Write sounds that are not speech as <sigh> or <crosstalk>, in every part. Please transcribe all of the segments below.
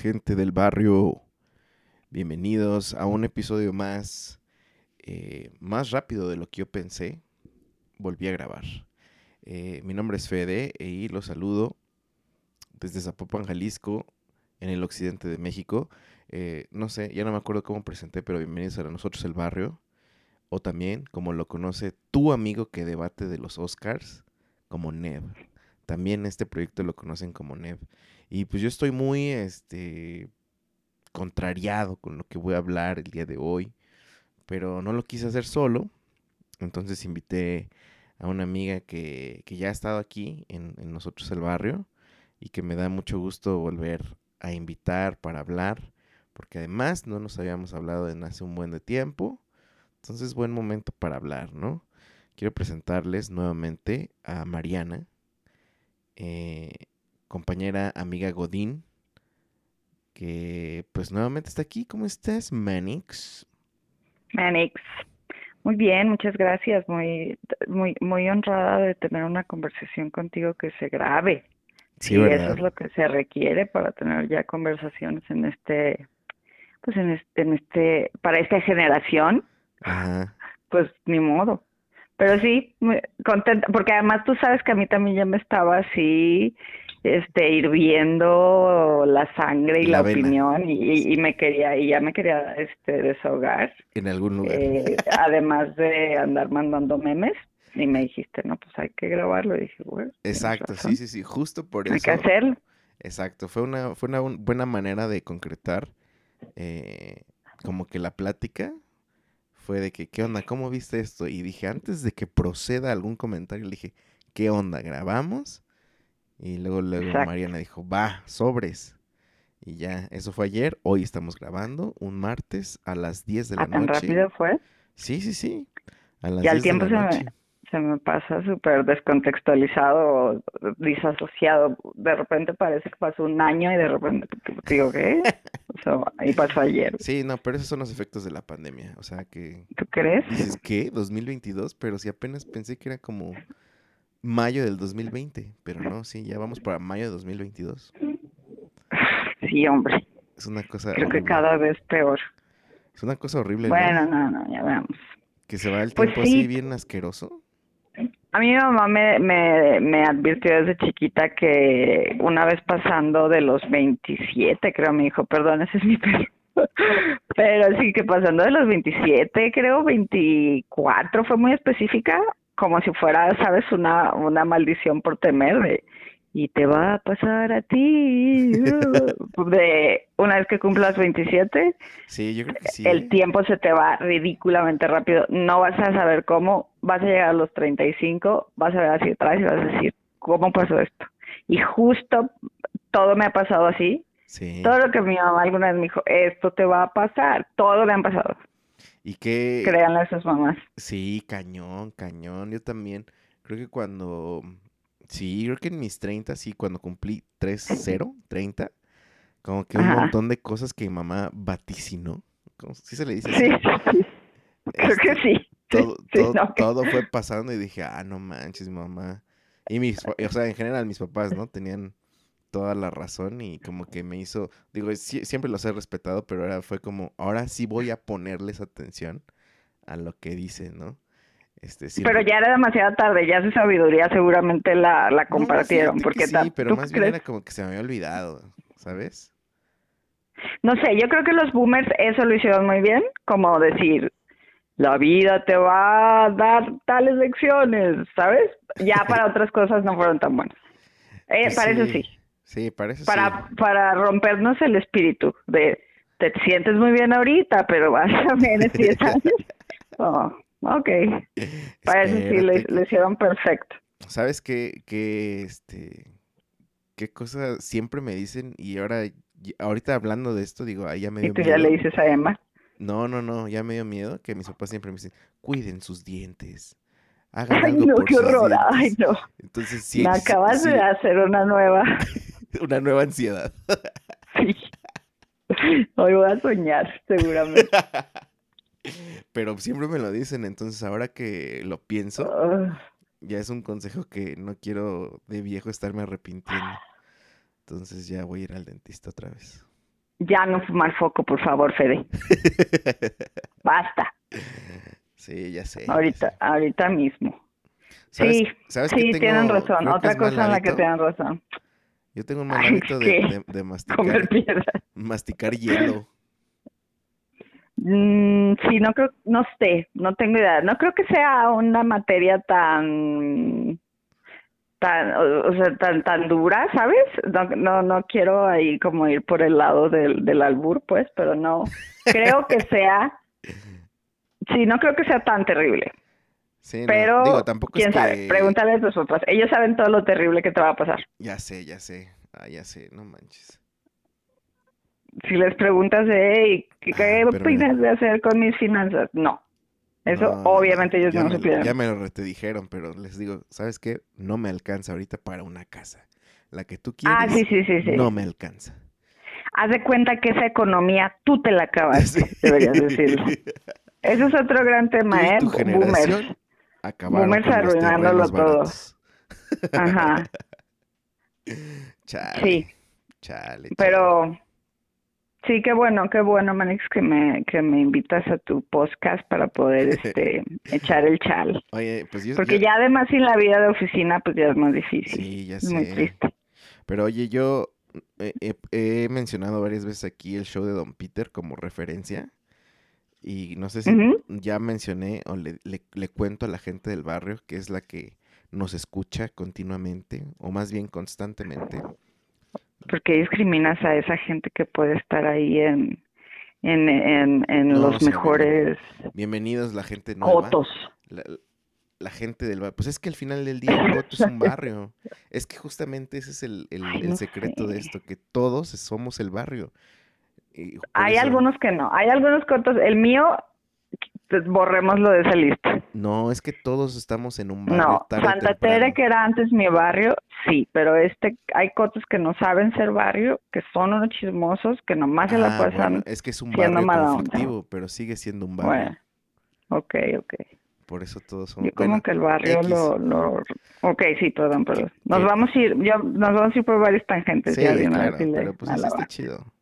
Gente del barrio. Bienvenidos a un episodio más, eh, más rápido de lo que yo pensé. Volví a grabar. Eh, mi nombre es Fede y los saludo desde Zapopan, Jalisco, en el occidente de México. Eh, no sé, ya no me acuerdo cómo presenté, pero bienvenidos a nosotros el barrio. O también, como lo conoce tu amigo que debate de los Oscars, como Nev. También este proyecto lo conocen como Nev. Y pues yo estoy muy, este, contrariado con lo que voy a hablar el día de hoy. Pero no lo quise hacer solo. Entonces invité a una amiga que, que ya ha estado aquí en, en nosotros el barrio y que me da mucho gusto volver a invitar para hablar, porque además no nos habíamos hablado en hace un buen de tiempo, entonces buen momento para hablar, ¿no? Quiero presentarles nuevamente a Mariana, eh, compañera, amiga Godín, que pues nuevamente está aquí. ¿Cómo estás, Manix? Manix. Muy bien, muchas gracias. Muy, muy, muy honrada de tener una conversación contigo que se grabe. Sí, Y ¿verdad? eso es lo que se requiere para tener ya conversaciones en este, pues en este, en este, para esta generación, Ajá. pues ni modo. Pero sí, muy contenta, porque además tú sabes que a mí también ya me estaba así, este, hirviendo la sangre y La la, opinión y, y- me quería, y ya me quería, este, desahogar. En algún lugar. Eh, <laughs> además de andar mandando memes, y me dijiste, no, pues hay que grabarlo. Y dije, bueno, Exacto, sí, sí, sí, justo por Hay eso. que hacerlo. Exacto, fue una, fue una un- buena manera de concretar eh, como que la plática fue de que, ¿qué onda? ¿Cómo viste esto? Y dije, antes de que proceda algún comentario, le dije, ¿qué onda? ¿Grabamos? Y luego, luego Exacto. Mariana dijo, va, sobres. Y ya, eso fue ayer, hoy estamos grabando, un martes a las 10 de la Ah, tan noche. rápido fue. Sí, sí, sí. A las Ya el 10 de tiempo la se noche. me, se me pasa súper descontextualizado, disasociado. De repente parece que pasó un año y de repente digo, ¿qué? O sea, y pasó ayer. Sí, no, pero esos son los efectos de la pandemia. O sea que ¿Tú crees? Dices, ¿qué? ¿2022? Pero si apenas pensé que era como mayo del 2020. Pero no, sí, ya vamos para mayo de 2022. Sí, hombre. Es una cosa Creo que cada vez peor. Es una cosa horrible, ¿no? Bueno, no, no, ya veamos. Que se va el pues tiempo así sí. bien asqueroso. A mi mamá me, me, me advirtió desde chiquita que una vez pasando de los 27, creo, me dijo, perdón, ese es mi <laughs> perro. Pero sí que pasando de los 27, creo, 24, fue muy específica, como si fuera, sabes, una, una maldición por temer de, y te va a pasar a ti. uh, De una vez que cumplas 27, Sí, yo creo que sí. el ¿eh? tiempo se te va ridículamente rápido. No vas a saber cómo. Vas a llegar a los 35, vas a ver hacia atrás y vas a decir, ¿cómo pasó esto? Y justo todo me ha pasado así. Sí. Todo lo que mi mamá alguna vez me dijo, esto te va a pasar. Todo le han pasado. Y que... Créanle a sus mamás. Sí, cañón, cañón. Yo también. Creo que cuando... Sí, creo que en mis 30, sí, cuando cumplí 3-0, 30, <laughs> como que un montón de cosas que mi mamá vaticinó. ¿Cómo- ¿Sí se le dice Sí, sí. Creo que Este, sí. todo, <laughs> Sí, todo, no, que- todo fue pasando y dije, ah, no manches, mamá. Y mis, o sea, en general mis papás, ¿no? Tenían toda la razón y como que me hizo, digo, siempre los he respetado, pero ahora fue como, ahora sí voy a ponerles atención a lo que dicen, ¿no? Este, pero ya era demasiado tarde, ya su sabiduría seguramente la, la compartieron. porque sí, pero más bien era como que se me había olvidado, ¿sabes? No sé, yo creo que los boomers eso lo hicieron muy bien, como decir, la vida te va a dar tales lecciones, ¿sabes? Ya <laughs> para otras cosas no fueron tan buenas. Eh, para eso sí. Sí, para, Para rompernos el espíritu de te sientes muy bien ahorita, pero vas a ver 10 años. <laughs> Oh, ok. <laughs> Para eso sí le, hicieron perfecto. ¿Sabes qué, qué, este, qué cosa siempre me dicen? Y ahora, ahorita hablando de esto, digo, ahí ya me dio ¿Y tú ya le dices a Emma? No, no, no, ya me dio miedo que mis papás siempre me dicen, cuiden sus dientes. Hagan ay, algo no, por qué horror, ay, no. Entonces, sí. Me acabas de hacer una nueva. <laughs> una nueva ansiedad. sí. <laughs> Hoy voy a soñar, seguramente. <laughs> Pero siempre me lo dicen, entonces ahora que lo pienso, ah. ya es un consejo que no quiero de viejo estarme arrepintiendo. Entonces ya voy a ir al dentista otra vez. Ya no fumar foco, por favor, Fede. <laughs> Basta. Sí, ya sé. Ahorita, ahorita mismo. sí, sí, tienen razón. Otra cosa en la que tienen razón. Yo tengo un mal de, de, masticar, masticar hielo. Mm, sí, no creo, no sé, no tengo idea. No creo que sea una materia tan tan, o sea, tan, tan dura, ¿sabes? No, no, no quiero ahí como ir por el lado del, del albur, pues, pero no creo que <laughs> sea, sí, no creo que sea tan terrible. Sí, pero, digo, tampoco quién sabe, pregúntale a tus papás. Ellos saben todo lo terrible que te va a pasar. Ya sé, ya sé, ah, ya sé, no manches. Si les preguntas, hey, ¿qué, ah, opinas de hacer con mis finanzas? No. Eso obviamente ellos no supieron. Ya me lo te dijeron, pero les digo, ¿sabes qué? No me alcanza ahorita para una casa. La que tú ah, quieres no me alcanza. Haz de cuenta que esa economía tú te la acabas, <laughs> deberías decirlo. Ese es otro gran tema, ¿eh? Tu Boomers. Boomers arruinándolo todo. Ajá. <laughs> Chale. Sí. Chale, Pero Sí, qué bueno, qué bueno, Manix, que me, que me invitas a tu podcast para poder <laughs> este, echar el chal. Oye, pues yo... Porque ya además sin la vida de oficina, pues ya es más difícil. Sí, ya sé. muy triste. Pero oye, yo he, mencionado varias veces aquí el show de Don Peter como referencia. Y no sé si ya mencioné o le, le, le cuento a la gente del barrio que es la que nos escucha continuamente, o más bien constantemente porque discriminas a esa gente que puede estar ahí en, en, en, los mejores bienvenidos la gente nueva. Cotos. La, gente del barrio pues es que al final del día el Coto es un barrio. <laughs> Es que justamente ese es el, el, secreto de esto que todos somos el barrio. Hay algunos que no hay algunos Cotos el mío borrémoslo de esa lista. No, es que todos estamos en un barrio. No, Santa Tere, que era antes mi barrio, sí, pero este, hay cotos que no saben ser barrio, que son unos chismosos, que nomás se la ah, pasan. es que es un barrio conflictivo, pero sigue siendo un barrio. Bueno, ok, ok. Por eso todos son. Yo como que el barrio lo, lo, Ok, sí, perdón, perdón. Nos vamos a ir, yo, nos vamos a ir por varias tangentes. Sí, claro, pero pues eso está chido.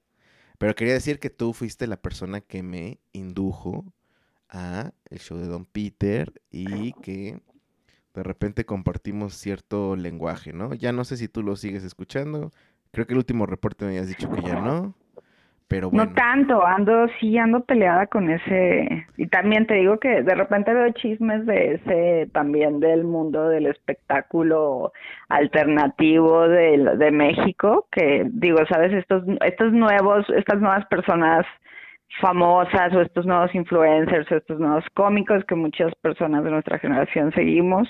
Pero quería decir que tú fuiste la persona que me indujo a el show de Don Peter y que de repente compartimos cierto lenguaje, ¿no? Ya no sé si tú lo sigues escuchando. Creo que el último reporte me habías dicho que ya no. Pero bueno. No tanto, ando, sí, ando peleada con ese. Y también te digo que de repente veo chismes de ese, también del mundo del espectáculo alternativo de, de México, que digo, sabes, estos, estos nuevos, estas nuevas personas famosas o estos nuevos influencers o estos nuevos cómicos que muchas personas de nuestra generación seguimos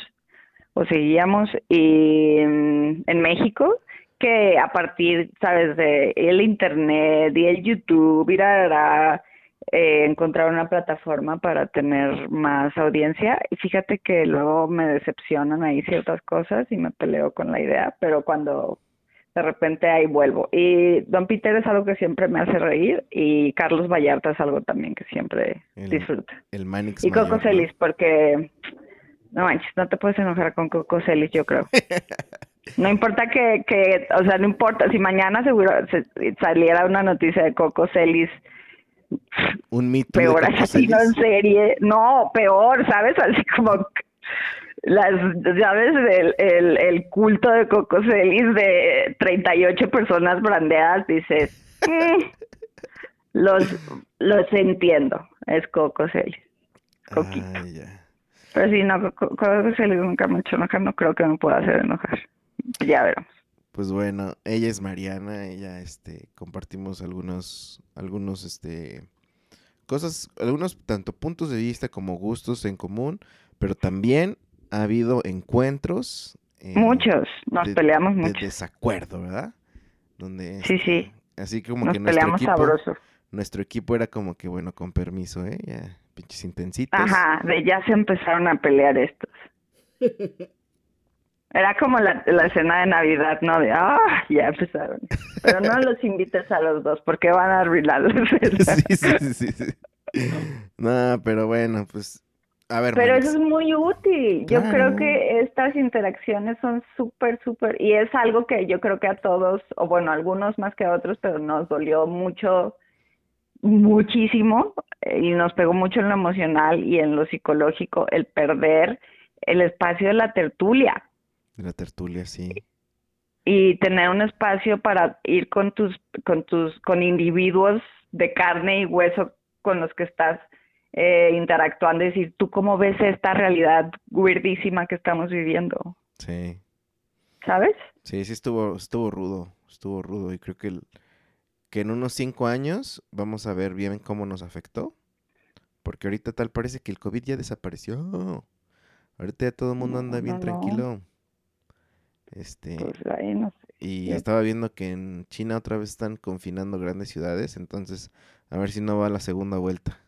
o seguíamos y mm, en México que a partir, sabes, de el internet y el YouTube ir a, eh, encontrar una plataforma para tener más audiencia y fíjate que luego me decepcionan ahí ciertas cosas y me peleo con la idea, pero cuando de repente ahí vuelvo. Y Don Peter es algo que siempre me hace reír y Carlos Vallarta es algo también que siempre disfruta. El Manix Y Coco Celis, porque no manches, no te puedes enojar con Coco Celis, yo creo. <laughs> No importa que, que, o sea, no importa, si mañana seguro se- saliera una noticia de Coco Celis, Un mito. peor asesino en serie, no, peor, ¿sabes? Así como <laughs> las, ¿sabes? El, el, el culto de Coco Celis de 38 personas brandeadas, dices, "Mm, los, los entiendo, es Coco Celis, Coquito. Ah. Pero sí, no, Co- Coco Celis nunca me ha hecho enojar, no creo que me pueda hacer enojar. Ya veremos. Pues bueno, ella es Mariana, ella, este, compartimos algunos, algunos, este, cosas, algunos tanto puntos de vista como gustos en común, pero también ha habido encuentros. eh, Muchos, nos de- peleamos de mucho. desacuerdo, ¿verdad? Donde, Sí, sí. Así como Nos que nuestro peleamos equipo, sabroso. nuestro equipo era como que, bueno, con permiso, ¿eh? Ya, pinches intensitos. Ajá, de ya se empezaron a pelear estos. Era como la, la escena de Navidad, ¿no? De, ah, ya empezaron. Pero no los invites a los dos porque van a arruinar la <laughs> cena. sí, sí, sí, sí. No, pero bueno, pues, a ver, Pero eso es muy útil. Yo Claro. creo que estas interacciones son súper, súper, y es algo que yo creo que a todos, o bueno, a algunos más que a otros, pero nos dolió mucho, muchísimo, eh, y nos pegó mucho en lo emocional y en lo psicológico, el perder el espacio de la tertulia de la tertulia, sí. y tener un espacio para ir con tus, con tus, con individuos de carne y hueso con los que estás eh, interactuando y decir, ¿tú cómo ves esta realidad weirdísima que estamos viviendo? Sí, ¿Sabes? sí, sí estuvo, estuvo rudo, estuvo rudo y creo que, el- que en unos cinco años vamos a ver bien cómo nos afectó, porque ahorita tal parece que el COVID ya desapareció, ahorita ya todo el mundo No, anda bien no, no. tranquilo, este, Pues ahí no sé. y sí. estaba viendo que en China otra vez están confinando grandes ciudades, entonces a ver si no va a la segunda vuelta,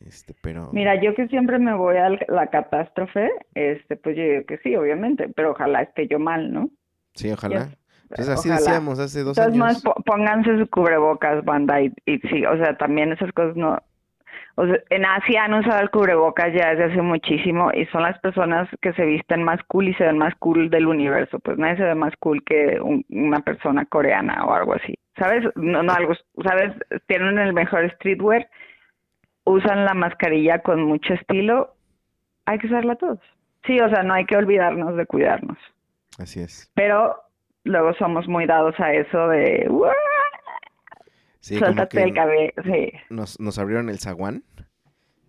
este, pero, Mira, yo que siempre me voy a la catástrofe, este, pues yo digo que sí, obviamente, pero ojalá esté yo mal, ¿no? sí, ojalá, pues así ojalá. decíamos hace dos modos, años, po- pónganse su cubrebocas, banda, y, y sí, o sea, también esas cosas no... O sea, en Asia han usado el cubrebocas ya desde hace muchísimo y son las personas que se visten más cool y se ven más cool del universo. Pues nadie se ve más cool que un- una persona coreana o algo así. ¿Sabes? No, no algo, ¿sabes? Tienen el mejor streetwear, usan la mascarilla con mucho estilo. Hay que usarla todos. Sí, o sea, no hay que olvidarnos de cuidarnos así es. pero luego somos muy dados a eso de "Uah, Sí, suéltate el cabello, sí, nos, nos abrieron el zaguán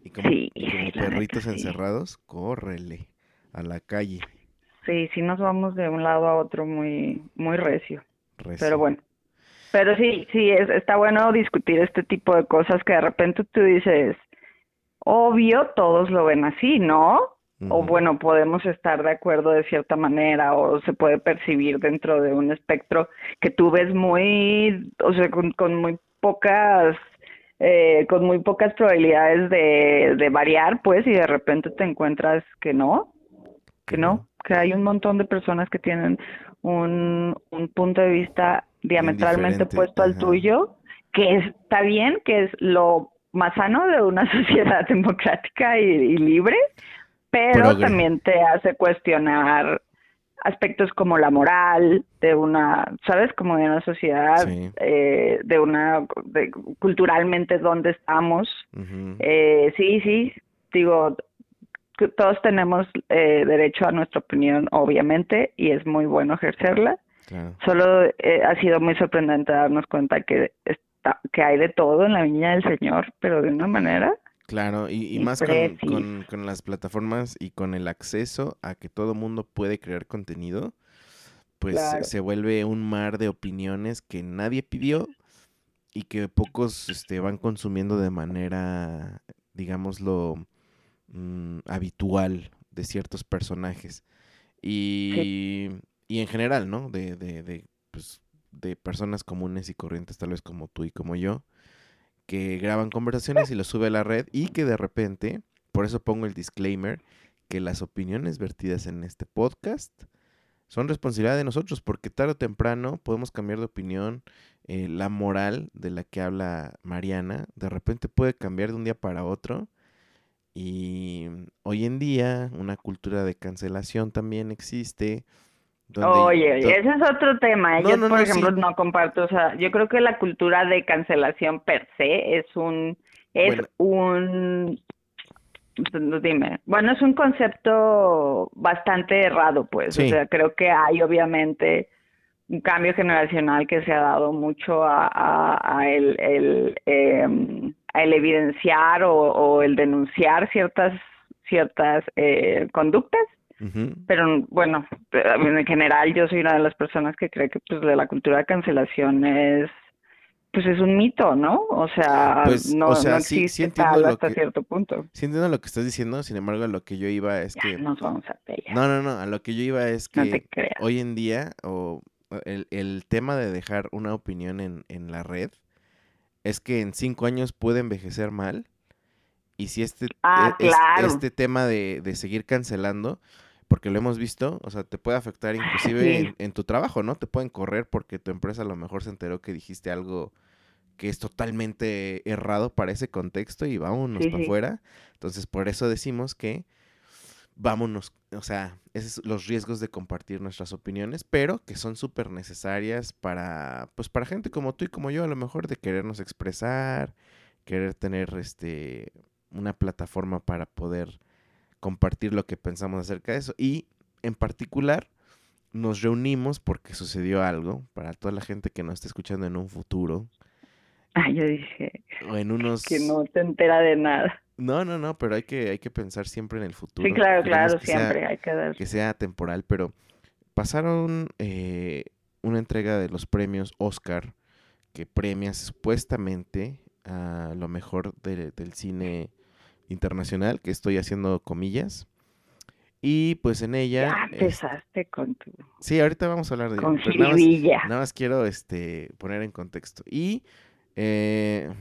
y como, Sí, y como sí, la neta, perritos encerrados, córrele a la calle. sí, sí nos vamos de un lado a otro muy, muy recio, recio. pero bueno, pero sí, sí, es, está bueno discutir este tipo de cosas que de repente tú dices, obvio, todos lo ven así, ¿no? O bueno, podemos estar de acuerdo de cierta manera o se puede percibir dentro de un espectro que tú ves muy, o sea, con, con muy pocas, eh, con muy pocas probabilidades de, de variar, pues, y de repente te encuentras que no, que no, que hay un montón de personas que tienen un, un punto de vista diametralmente opuesto al tuyo, que está bien, que es lo más sano de una <laughs> sociedad democrática y, y libre, pero Progre. también te hace cuestionar aspectos como la moral de una, ¿sabes? Como de una sociedad, Sí. eh, de una, de, culturalmente dónde estamos. Eh, sí, sí, digo, todos tenemos eh, derecho a nuestra opinión, obviamente, y es muy bueno ejercerla. Claro. Solo eh, ha sido muy sorprendente darnos cuenta que está, que hay de todo en la viña del Señor, pero de una manera. Claro, y, y más con, con, con las plataformas y con el acceso a que todo mundo puede crear contenido, pues Claro. se vuelve un mar de opiniones que nadie pidió y que pocos este, van consumiendo de manera, digámoslo, mm, habitual de ciertos personajes. Y, y en general, ¿no? De, de, de, pues, de personas comunes y corrientes, tal vez como tú y como yo, que graban conversaciones y lo sube a la red y que de repente, por eso pongo el disclaimer, que las opiniones vertidas en este podcast son responsabilidad de nosotros, porque tarde o temprano podemos cambiar de opinión. eh, la moral de la que habla Mariana, de repente puede cambiar de un día para otro. Y hoy en día una cultura de cancelación también existe, Oye, ese es otro tema. yo, por ejemplo, no comparto, o sea, yo creo que la cultura de cancelación per se es un, es un, dime, bueno, es un concepto bastante errado, pues, o sea, creo que hay obviamente un cambio generacional que se ha dado mucho a, a, el, el, em, el evidenciar o, el denunciar ciertas ciertas eh, conductas pero bueno, en general yo soy una de las personas que cree que pues de la cultura de cancelación es pues es un mito, ¿no? O sea, pues, no, existe hasta cierto punto. Sí entiendo lo que estás diciendo, sin embargo, a lo que yo iba es que... Nos vamos a pelear. No, no, no, a lo que yo iba es que hoy en día, o el, el tema de dejar una opinión en, en la red, es que en cinco años puede envejecer mal, y si este, ah, e, este tema de, de seguir cancelando, porque lo hemos visto, o sea, te puede afectar inclusive en, tu trabajo, ¿no? Te pueden correr porque tu empresa a lo mejor se enteró que dijiste algo que es totalmente errado para ese contexto y vámonos para afuera. Entonces, por eso decimos que vámonos, o sea, esos son los riesgos de compartir nuestras opiniones, pero que son súper necesarias para, pues para gente como tú y como yo, a lo mejor de querernos expresar, querer tener este una plataforma para poder compartir lo que pensamos acerca de eso. Y en particular nos reunimos porque sucedió algo para toda la gente que nos está escuchando en un futuro. Ah, yo dije. O en unos. Que no te entera de nada. No, no, no, pero hay que, hay que pensar siempre en el futuro. Sí, claro, claro, siempre hay que dar. Que sea temporal, pero pasaron eh, una entrega de los premios Oscar que premia supuestamente a lo mejor del cine internacional, que estoy haciendo comillas. Y pues en ella. Ya empezaste con tu. Sí, ahorita vamos a hablar de. Con pues nada, más, nada, más, quiero este, poner en contexto. Y eh,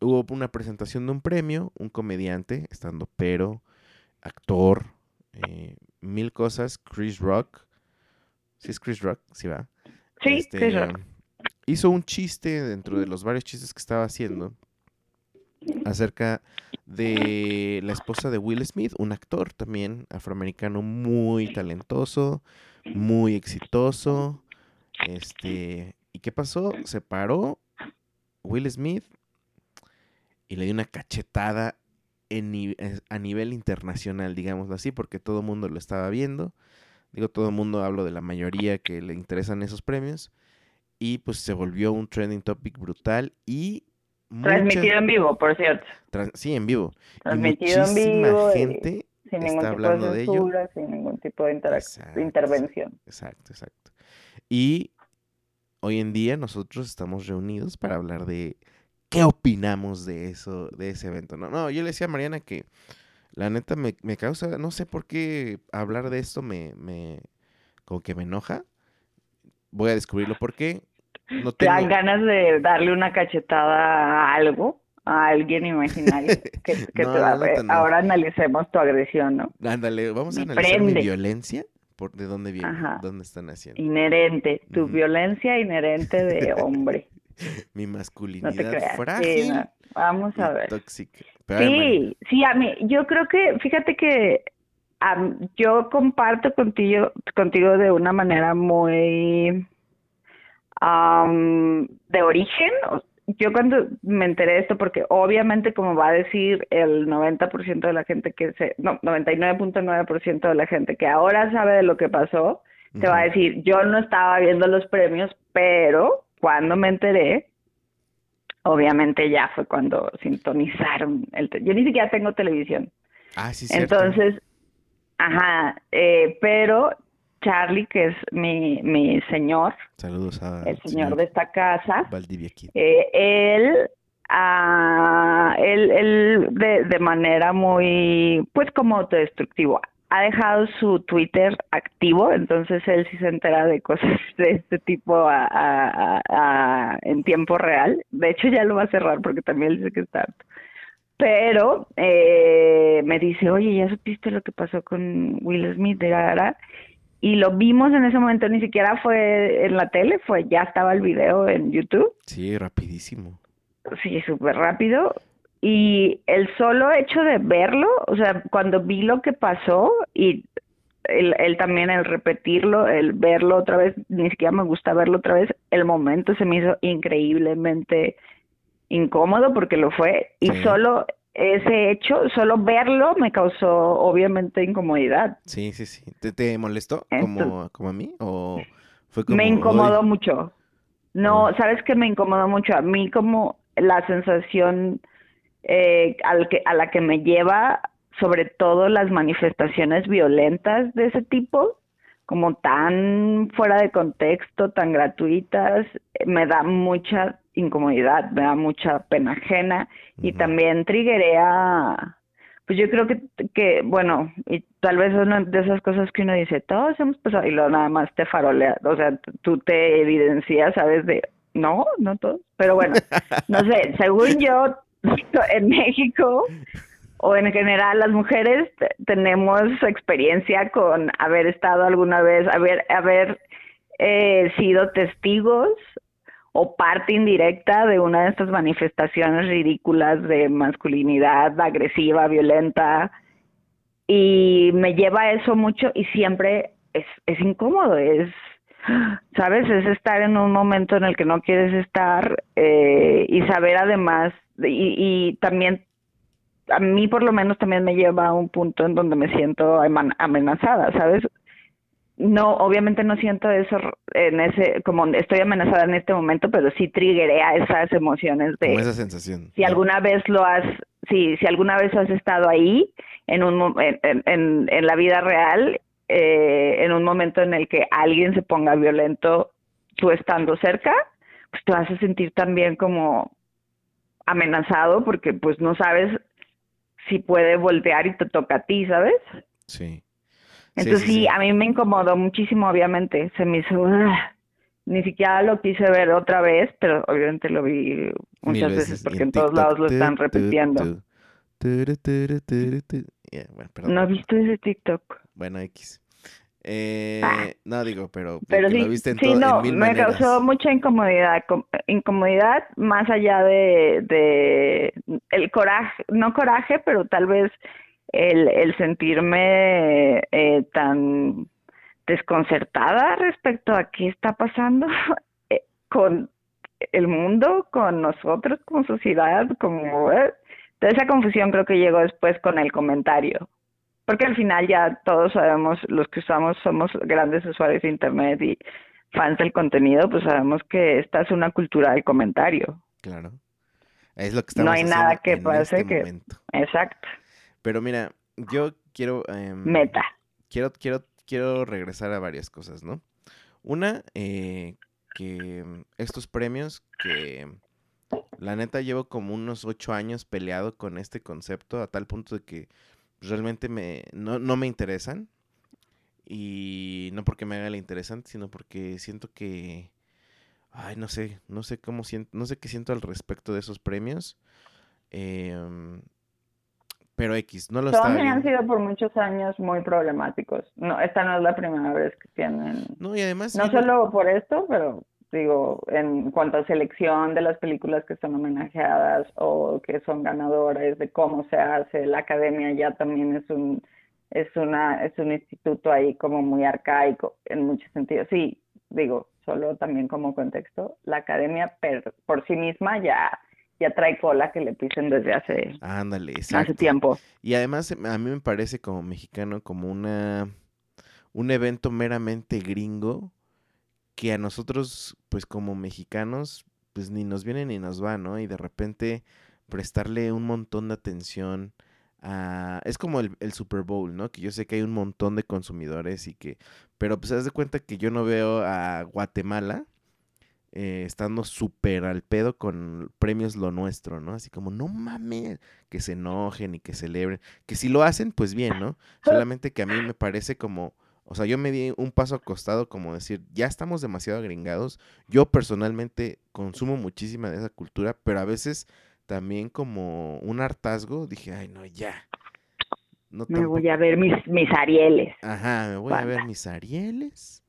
hubo una presentación de un premio, un comediante, estando pero, actor, eh, mil cosas, Chris Rock. ¿Sí es Chris Rock? Sí va. Sí, este, Chris Rock. Hizo un chiste dentro de los varios chistes que estaba haciendo acerca de la esposa de Will Smith, un actor también afroamericano muy talentoso, muy exitoso. Este, ¿y qué pasó? Se paró Will Smith y le dio una cachetada en, a nivel internacional, digámoslo así, porque todo el mundo lo estaba viendo. Digo, todo el mundo hablo de la mayoría que le interesan esos premios. Y pues se volvió un trending topic brutal y Transmitido en vivo, por cierto. sí, en vivo. Transmitido en vivo. gente sin ningún tipo de censura, sin ningún tipo de, intervención. Exacto, exacto. Y hoy en día nosotros estamos reunidos para hablar de qué opinamos de eso, de ese evento. No, no, yo le decía a Mariana que la neta me, me causa, no sé por qué hablar de esto me, me, como que me enoja. Voy a descubrirlo por qué. Te dan ganas de darle una cachetada a algo, a alguien imaginario <laughs> que, te va a Ahora analicemos tu agresión, ¿no? Ándale, vamos a analizar mi violencia. ¿Por de dónde viene? ¿Dónde están haciendo? Inherente, tu violencia inherente de <laughs> hombre. mi masculinidad frágil. Vamos a ver. Tóxica. sí, sí, a mí, yo creo que, fíjate que yo comparto contigo, contigo de una manera muy de origen. Yo cuando me enteré de esto, porque obviamente como va a decir el 90% de la gente que se, no, 99.9% de la gente que ahora sabe de lo que pasó, te va a decir, yo no estaba viendo los premios, pero cuando me enteré, obviamente ya fue cuando sintonizaron el... Yo ni siquiera tengo televisión. Ah, sí, Entonces, ajá, eh, pero Charlie, que es mi, mi señor. Saludos a el señor, de esta casa. Valdivia eh, él, ah, él, él de, de, manera muy, pues como autodestructivo, ha dejado su Twitter activo, entonces él sí se entera de cosas <laughs> de este tipo a, en tiempo real. De hecho ya lo va a cerrar porque también dice que está pero eh, me dice, oye, ¿ya supiste lo que pasó con Will Smith? De y lo vimos en ese momento, ni siquiera fue en la tele, fue ya estaba el video en YouTube. Sí, rapidísimo. Sí, súper rápido. Y el solo hecho de verlo, o sea, cuando vi lo que pasó y el también el repetirlo, el verlo otra vez, ni siquiera me gusta verlo otra vez, el momento se me hizo increíblemente incómodo porque lo fue y Sí. solo ese hecho, solo verlo me causó obviamente incomodidad. Sí, sí, sí. ¿Te, te molestó como, como a mí? ¿O fue como, me incomodó mucho. No. ¿sabes qué me incomodó mucho? A mí como la sensación eh, al que, a la que me lleva, sobre todo las manifestaciones violentas de ese tipo, como tan fuera de contexto, tan gratuitas, me da mucha incomodidad, me da mucha pena ajena y también triguea, pues yo creo que, que, bueno, y tal vez es una de esas cosas que uno dice, todos hemos pasado, y luego nada más te farolea, o sea, tú te evidencias, ¿sabes? De, no, no todos, pero bueno, no sé, <laughs> según yo, <laughs> en México o en general las mujeres te- tenemos experiencia con haber estado alguna vez, haber, haber eh, sido testigos o parte indirecta de una de estas manifestaciones ridículas de masculinidad agresiva, violenta, y me lleva a eso mucho y siempre es, es incómodo, es, ¿sabes? Es estar en un momento en el que no quieres estar eh, y saber además, y, y también, a mí por lo menos también me lleva a un punto en donde me siento amenazada, ¿sabes? No, obviamente no siento eso en ese, como estoy amenazada en este momento, pero sí triggerea esas emociones de Como esa sensación. si alguna vez lo has, si, si alguna vez has estado ahí en un en, en- en la vida real, eh, en un momento en el que alguien se ponga violento, tú estando cerca, pues te vas a sentir también como amenazado porque pues no sabes si puede voltear y te toca a ti, ¿sabes? Sí. Entonces sí, a mí me incomodó muchísimo, obviamente. Se me hizo... ugh. Ni siquiera lo quise ver otra vez, pero obviamente lo vi muchas veces porque en todos lados lo están repitiendo. Bueno. No he visto ese TikTok. Bueno, X. Eh, Ah. no digo, pero, Pero sí, lo viste en, sí, en no, mil me maneras. causó mucha incomodidad, com- incomodidad más allá de, de el coraje, no coraje, pero tal vez el, el sentirme eh, tan desconcertada respecto a qué está pasando <laughs> eh, con el mundo, con nosotros como sociedad, como eh, toda esa confusión creo que llegó después con el comentario. Porque al final ya todos sabemos, los que usamos somos grandes usuarios de Internet y fans del contenido, pues sabemos que esta es una cultura del comentario. Claro. Es lo que estamos No hay nada que pase este que- momento. Exacto. Pero mira, yo quiero... em, Meta. quiero, quiero, quiero regresar a varias cosas, ¿no? Una, eh, que mm, estos premios que la neta llevo como unos ocho años peleado con este concepto a tal punto de que realmente me, no, no me interesan. Y no porque me haga la interesante, sino porque siento que... Ay, no sé, no sé cómo siento, no sé qué siento al respecto de esos premios. Em, pero X, no lo Todos han sido por muchos años muy problemáticos. No, esta no es la primera vez que tienen. No, y además... No- solo por esto, pero digo, en cuanto a selección de las películas que son homenajeadas o que son ganadoras, de cómo se hace, la academia ya también es un es una es un instituto ahí como muy arcaico en muchos sentidos. Sí, digo, solo también como contexto, la academia per- por sí misma ya ya trae cola que le pisen desde hace Ándale, hace tiempo. Y además em, a mí me parece como mexicano como una un evento meramente gringo que a nosotros pues como mexicanos pues ni nos viene ni nos va, ¿no? Y de repente prestarle un montón de atención a... Es como el, el Super Bowl, ¿no? Que yo sé que hay un montón de consumidores y que... Pero pues haz de cuenta que yo no veo a Guatemala eh, estando súper al pedo con premios lo nuestro, ¿no? Así como, no mames, que se enojen y que celebren. Que si lo hacen, pues bien, ¿no? <laughs> Solamente que a mí me parece como, o sea, yo me di un paso acostado como decir, ya estamos demasiado agringados. Yo personalmente consumo muchísima de esa cultura, pero a veces también como un hartazgo, dije, ay, no, ya. No Me voy a ver mis mis Arieles. Ajá, me voy a ver mis Arieles,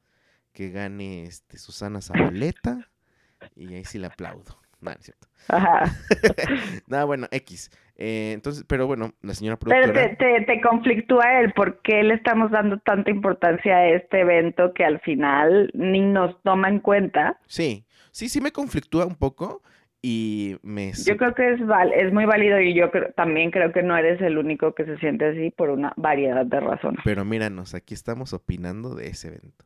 que gane este Susana Zabaleta, y ahí sí le aplaudo. No, no es cierto. Ajá. <laughs> Nada, bueno, X. Eh, entonces, pero bueno, la señora Pero productora... te, te, te conflictúa el por qué le estamos dando tanta importancia a este evento que al final ni nos toma en cuenta. Sí, sí, sí me conflictúa un poco y me... Yo creo que es val es muy válido y yo creo- también creo que no eres el único que se siente así por una variedad de razones. Pero míranos, aquí estamos opinando de ese evento.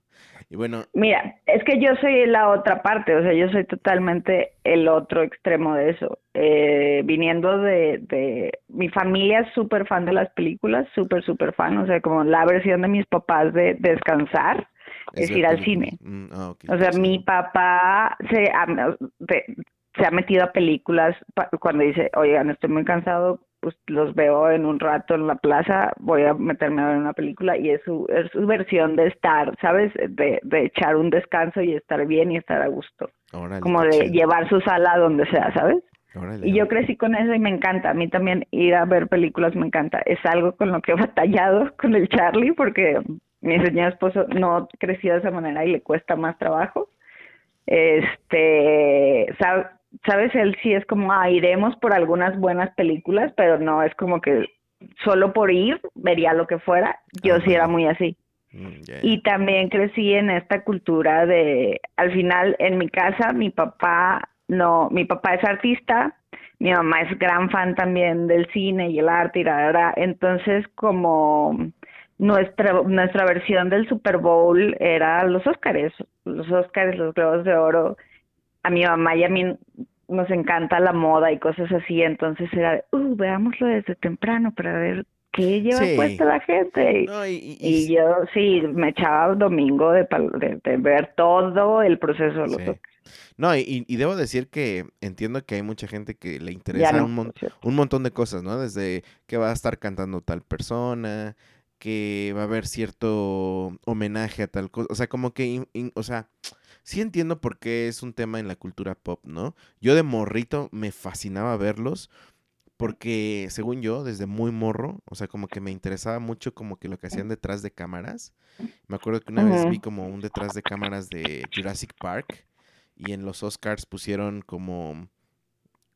Y bueno, Mira, es que yo soy la otra parte, o sea, yo soy totalmente el otro extremo de eso. Eh, viniendo de, de... Mi familia es súper fan de las películas, súper, súper fan, o sea, como la versión de mis papás de descansar es, ir al cine. Mm, ah, O sea, sí. mi papá se ha, se ha metido a películas cuando dice, oigan, estoy muy cansado, pues los veo en un rato en la plaza, voy a meterme a ver una película y es su, es su versión de estar, ¿sabes? De, de echar un descanso y estar bien y estar a gusto. Órale, Como de chido. llevar su sala a donde sea, ¿sabes? Órale, Y yo crecí con eso y me encanta. A mí también ir a ver películas me encanta. Es algo con lo que he batallado <laughs> con el Charlie porque mi señor esposo no creció de esa manera y le cuesta más trabajo. Este, sab- sabes, él sí es como, ah, iremos por algunas buenas películas, pero no es como que solo por ir vería lo que fuera. Yo sí era muy así. Mm. Y también crecí en esta cultura de, al final, en mi casa, mi papá no, mi papá es artista, mi mamá es gran fan también del cine y el arte y la verdad, entonces como nuestra nuestra versión del Super Bowl era los Óscares, los Óscares, los Globos de Oro. A mi mamá y a mí nos encanta la moda y cosas así, entonces era, de, uh, veámoslo desde temprano para ver qué lleva Sí. puesta la gente. No, y, y- y- Y yo sí, me echaba domingo de, de, de ver todo el proceso de los Sí. No, y, y debo decir que entiendo que hay mucha gente que le interesa no, un, mon- un montón de cosas, ¿no? Desde que va a estar cantando tal persona, que va a haber cierto homenaje a tal cosa, o sea, como que, o sea, sí entiendo por qué es un tema en la cultura pop, ¿no? Yo de morrito me fascinaba verlos porque, según yo, desde muy morro, o sea, como que me interesaba mucho como que lo que hacían detrás de cámaras. Me acuerdo que una vez vi como un detrás de cámaras de Jurassic Park y en los Oscars pusieron como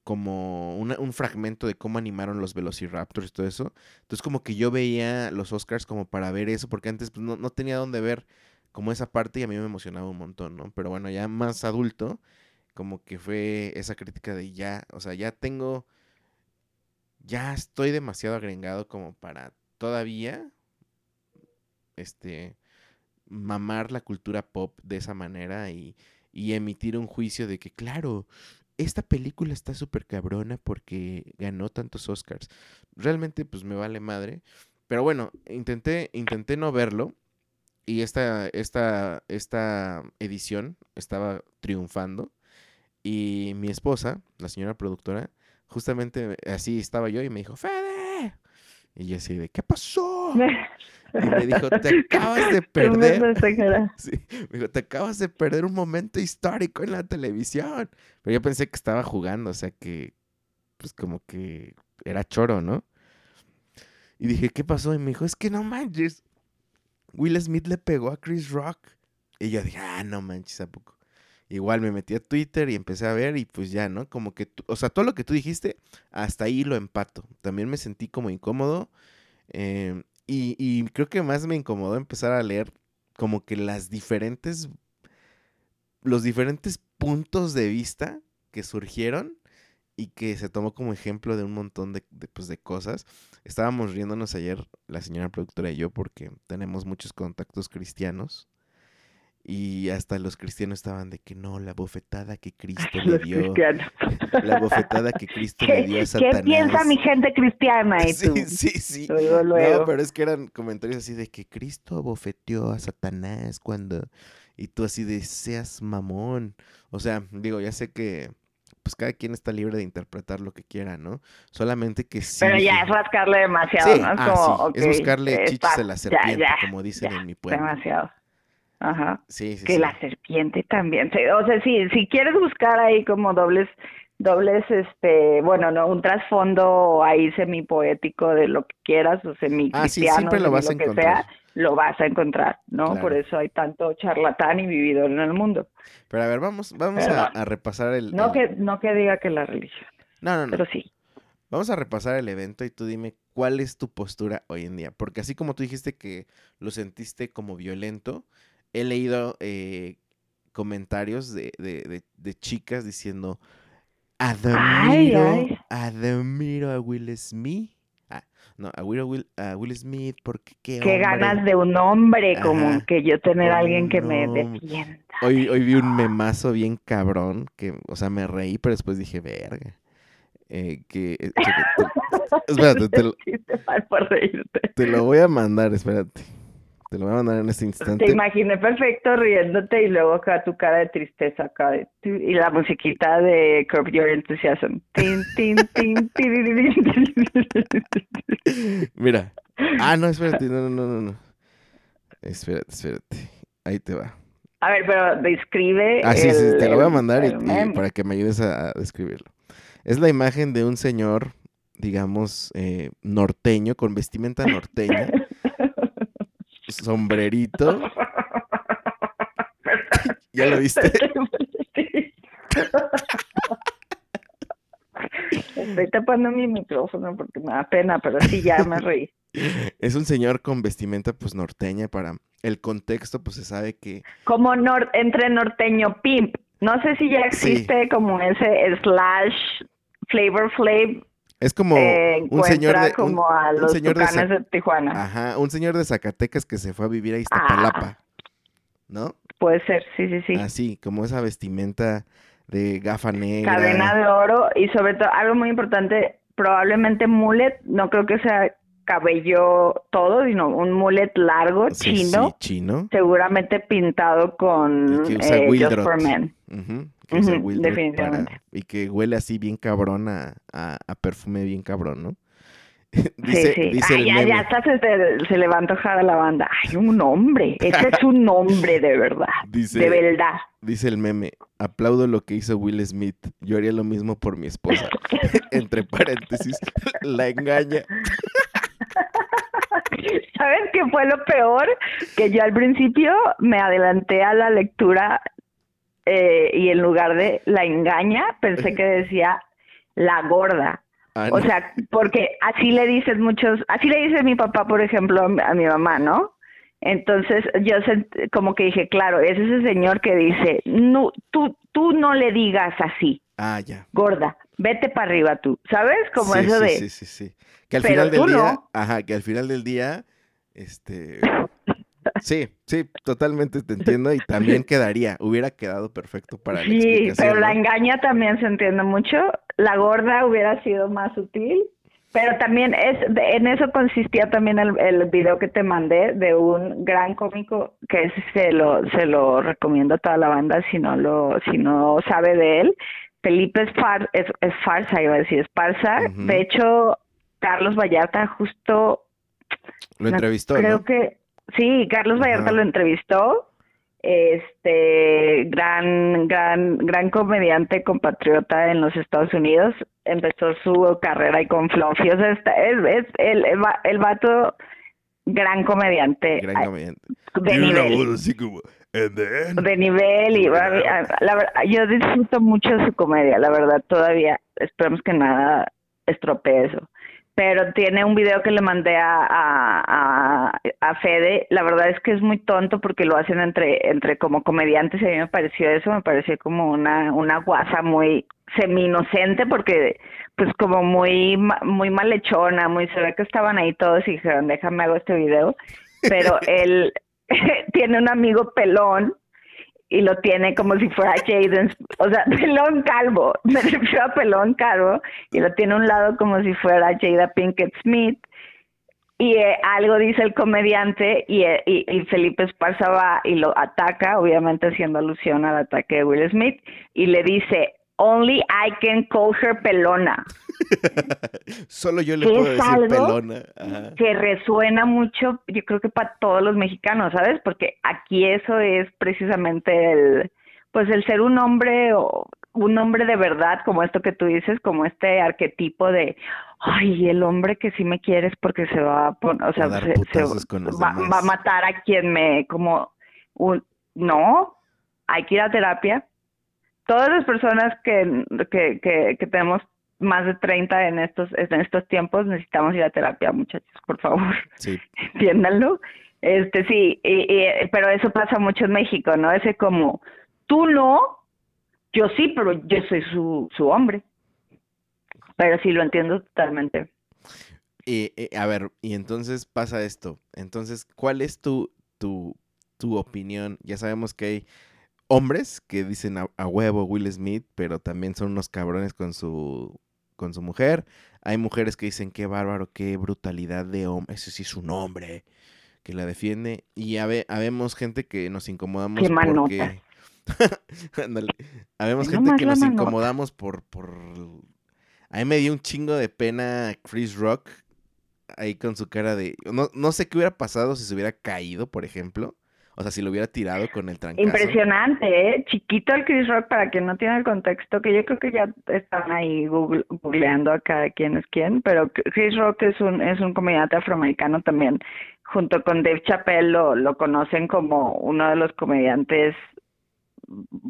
como una- un fragmento de cómo animaron los Velociraptors y todo eso. Entonces como que yo veía los Oscars como para ver eso, porque antes pues, no, no tenía dónde ver como esa parte y a mí me emocionaba un montón, ¿no? Pero bueno, ya más adulto, como que fue esa crítica de ya, o sea, ya tengo, ya estoy demasiado agrengado como para todavía, este, mamar la cultura pop de esa manera y, y emitir un juicio de que, claro, esta película está súper cabrona porque ganó tantos Oscars. Realmente, pues me vale madre. Pero bueno, intenté, intenté no verlo. Y esta, esta, esta edición estaba triunfando. Y mi esposa, la señora productora, justamente así estaba yo y me dijo, Fede. Y yo así de, ¿qué pasó? Y me dijo, te <laughs> acabas de perder. <laughs> Sí, me dijo, te acabas de perder un momento histórico en la televisión. Pero yo pensé que estaba jugando, o sea que, pues como que era choro, ¿no? Y dije, ¿qué pasó? Y me dijo, es que no manches. Will Smith le pegó a Chris Rock. Y yo dije, ah, no manches, ¿a poco? Igual me metí a Twitter y empecé a ver y pues ya, ¿no? Como que, tú- o sea, todo lo que tú dijiste, hasta ahí lo empato. También me sentí como incómodo. eh, y, y creo que más me incomodó empezar a leer como que las diferentes, los diferentes puntos de vista que surgieron y que se tomó como ejemplo de un montón de, de, pues, de cosas. Estábamos riéndonos ayer, la señora productora y yo, porque tenemos muchos contactos cristianos. Y hasta los cristianos estaban de que no, la bofetada que Cristo <laughs> le dio. <laughs> La bofetada que Cristo le dio a ¿Qué, Satanás. ¿Qué piensa mi gente cristiana? Y tú, Sí, sí, sí. luego, luego. No, pero es que eran comentarios así de que Cristo bofeteó a Satanás cuando... Y tú así de, seas mamón. O sea, digo, ya sé que pues cada quien está libre de interpretar lo que quiera, ¿no? Solamente que sí. Pero ya es rascarle demasiado, Sí, ¿no? Es ah, como, sí, es buscarle eh, chichis a la serpiente, ya, como dicen ya, en mi pueblo. Demasiado. Ajá. Sí, sí, que sí. la serpiente también. O sea, sí, si quieres buscar ahí como dobles, dobles, este, bueno, no, un trasfondo ahí semipoético de lo que quieras o semi Ah, sí, siempre lo vas a que encontrar. sea, lo vas a encontrar, ¿no? Claro. Por eso hay tanto charlatán y vividor en el mundo. Pero a ver, vamos, vamos a, repasar el, No el- que, no que diga que la religión, No, no, no. pero sí. Vamos a repasar el evento y tú dime cuál es tu postura hoy en día. Porque así como tú dijiste que lo sentiste como violento, he leído eh, comentarios de, de- de- de chicas diciendo, admiro, ay. admiro a Will Smith. Ah, no, a Will, Will- a Will Smith porque qué, Qué hombre". ganas de un hombre como que yo tener a alguien que me hombre. defienda. Hoy, hoy vi un memazo bien cabrón que, o sea, me reí, pero después dije, verga. Eh, que, eh, te- <laughs> espérate, lo, te lo voy a mandar, espérate. Te lo voy a mandar en este instante. Te imaginé perfecto riéndote y luego acá tu cara de tristeza acá de, y la musiquita de Curb Your Enthusiasm. Tin, tin, tin. <laughs> Mira. Ah, no, espérate, no, no, no, no. Espérate, espérate. Ahí te va. A ver, pero describe. Ah, sí, sí, te lo voy a el- mandar y, el y meme. para que me ayudes a, a describirlo. Es la imagen de un señor, digamos, eh, norteño, con vestimenta norteña, <laughs> sombrerito. <laughs> ¿Ya lo viste? <laughs> Estoy tapando mi micrófono porque me da pena, pero sí, ya me reí. Es un señor con vestimenta, pues, norteña para... El contexto, pues, se sabe que... Como nor- entre norteño pimp. No sé si ya Sí. existe como ese slash Flavor Flav Es como eh, un señor de... un- como a un los señor de Tijuana. Ajá, un señor de Zacatecas que se fue a vivir a Ah. Iztapalapa. ¿No? Puede ser, sí, sí, sí. Así, como esa vestimenta de gafa negra. Cadena de oro y sobre todo algo muy importante, probablemente mullet, no creo que sea cabello todo, sino un mullet largo, Sí, chino, sí, chino. seguramente pintado con Y que usa eh, Just for Men. Ujú, que usa Ujú, Wildrot definitivamente. para- y que huele así bien cabrón a, a, a perfume bien cabrón, ¿no? <laughs> dice, sí, sí. dice Ay, el ya, meme. ya hasta se, se le va a antojar a la banda. Ay, un hombre. Ese es un hombre de verdad. Dice, De verdad. dice el meme, aplaudo lo que hizo Will Smith. Yo haría lo mismo por mi esposa. <laughs> <laughs> Entre paréntesis, la engaña. ¿Sabes qué fue lo peor? Que yo al principio me adelanté a la lectura eh, y en lugar de la engaña, pensé que decía la gorda. Ah, O sea, porque así le dices muchos, así le dice mi papá, por ejemplo, a mi- mamá, ¿no? Entonces yo sent- como que dije, claro, es ese señor que dice, no, tú, tú no le digas así, Ah, ya. gorda, vete para arriba tú, ¿sabes? Como sí, eso sí, de, sí, sí, sí. Que al Pero final del día, no. ajá, que al final del día, este, <laughs> sí, sí, totalmente te entiendo y también quedaría, hubiera quedado perfecto para la sí, pero la engaña también se entiende mucho, la gorda hubiera sido más sutil, pero también es, en eso consistía también el, el video que te mandé de un gran cómico que se lo, se lo recomiendo a toda la banda si no lo, si no sabe de él. Felipe es, far, es, es farsa, iba a decir, es farsa. De hecho, Carlos Vallarta justo Lo no, entrevistó, Creo ¿no? que sí, Carlos Vallarta lo entrevistó. Este gran, gran, gran comediante compatriota en los Estados Unidos. Empezó su carrera ahí con Fluffy. O sea, está- es, es el, el, va- el vato gran comediante Gran comediante. de nivel. así como, "And then-" De nivel y a mí- a- la verdad, yo disfruto mucho su comedia, la verdad, todavía. Esperemos que nada estropee eso. Pero tiene un video que le mandé a, a, a, a Fede. La verdad es que es muy tonto porque lo hacen entre, entre como comediantes a mí me pareció eso, me pareció como una, una guasa muy semi-inocente porque pues como muy, muy malhechona, muy, se ve que estaban ahí todos y dijeron, déjame hago este video. Pero <laughs> él <laughs> tiene un amigo pelón y lo tiene como si fuera Jaden, o sea, <laughs> pelón calvo, me refiero a pelón calvo, y lo tiene a un lado como si fuera Jada Pinkett Smith, y eh, algo dice el comediante, y, eh, y, y Felipe Esparza va y lo ataca, obviamente haciendo alusión al ataque de Will Smith, y le dice, only I can call her pelona, <laughs> Solo yo le ¿Qué puedo es decir algo? pelona. Ajá. que resuena mucho, yo creo que para todos los mexicanos, ¿sabes? Porque aquí eso es precisamente el, pues el ser un hombre o un hombre de verdad, como esto que tú dices, como este arquetipo de, ay, el hombre que sí me quieres porque se va a poner, o sea, va, a matar a quien me, como, un, no, hay que ir a terapia. Todas las personas que, que, que, que tenemos más de 30 en estos, en estos tiempos necesitamos ir a terapia, muchachos, por favor. Sí. <laughs> Entiéndanlo. Este, sí, pero eso pasa mucho en México, ¿no? Ese como, tú no, yo sí, pero yo soy su, su hombre. Pero sí, lo entiendo totalmente. Y, a ver, y entonces pasa esto. Entonces, ¿cuál es tu, tu, tu opinión? Ya sabemos que hay hombres que dicen a, huevo Will Smith, pero también son unos cabrones con su, con su mujer. Hay mujeres que dicen qué bárbaro, qué brutalidad de hombre. Ese sí es un hombre que la defiende. Y habemos gente que nos incomodamos porque... <laughs> Habemos gente que nos incomodamos por, por... A mí me dio un chingo de pena Chris Rock ahí con su cara de... No, no sé qué hubiera pasado si se hubiera caído, por ejemplo. O sea, si lo hubiera tirado con el trancazo. Impresionante, ¿eh? Chiquito el Chris Rock, para quien no tiene el contexto, que yo creo que ya están ahí googleando a cada quien es quién, pero Chris Rock es un, es un comediante afroamericano también. Junto con Dave Chappelle lo, lo conocen como uno de los comediantes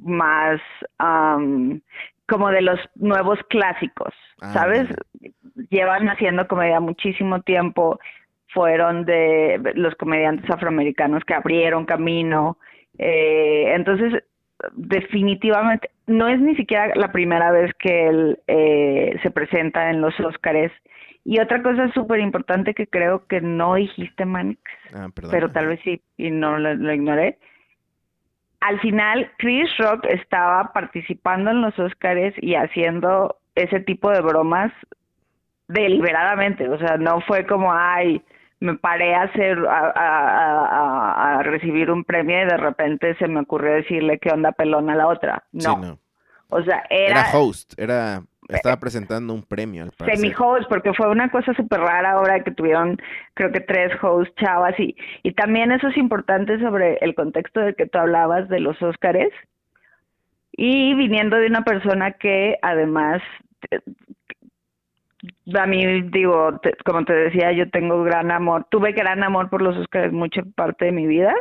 más como de los nuevos clásicos, ah, ¿sabes? Llevan haciendo comedia muchísimo tiempo, fueron de los comediantes afroamericanos que abrieron camino, eh, entonces definitivamente no es ni siquiera la primera vez que él eh, se presenta en los Óscares. Y otra cosa súper importante que creo que no dijiste, Manix, ah, pero tal vez sí, y no lo ignoré, al final Chris Rock estaba participando en los Oscars y haciendo ese tipo de bromas deliberadamente, o sea, no fue como, ay, me paré a hacer, a, recibir un premio y de repente se me ocurrió decirle qué onda pelona a la otra. No. O sea, era... Era host, era estaba presentando un premio al Semi-host, porque fue una cosa súper rara ahora que tuvieron, creo que tres hosts chavas. Y, y también eso es importante sobre el contexto del que tú hablabas de los Óscares. Y viniendo de una persona que además, a mí digo, como te decía, yo tengo gran amor, tuve gran amor por los Óscares mucha parte de mi vida,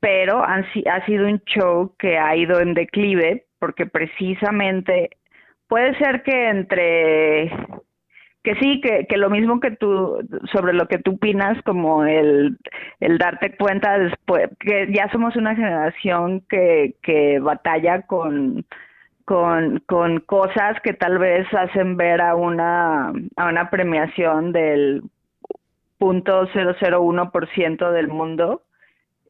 pero han, ha sido un show que ha ido en declive porque precisamente puede ser que entre que sí, que, que lo mismo que tú, sobre lo que tú opinas, como el, el darte cuenta después, que ya somos una generación que, que batalla con, con, con cosas que tal vez hacen ver a una, a una premiación del punto ciento del mundo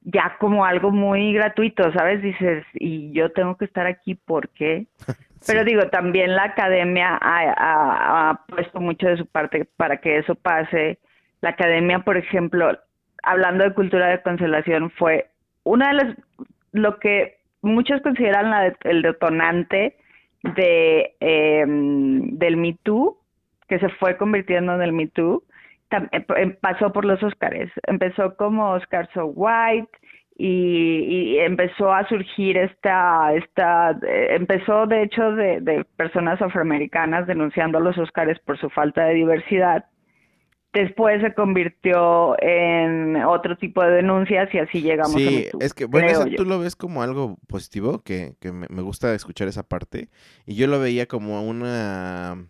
ya como algo muy gratuito, ¿sabes? Dices, y yo tengo que estar aquí, porque <laughs> Pero digo, también la academia ha, puesto mucho de su parte para que eso pase. La academia, por ejemplo, hablando de cultura de cancelación, fue una de las, lo que muchos consideran la, el detonante de em, del Me Too, que se fue convirtiendo en el Me Too, em, pasó por los Oscars. Empezó como Oscar So White, y, empezó a surgir esta, esta eh, empezó de hecho de, personas afroamericanas denunciando a los Óscares por su falta de diversidad. Después se convirtió en otro tipo de denuncias y así llegamos a Sí, es que, bueno, eso tú lo ves como algo positivo, que, que me, me, gusta escuchar esa parte. Y yo lo veía como una,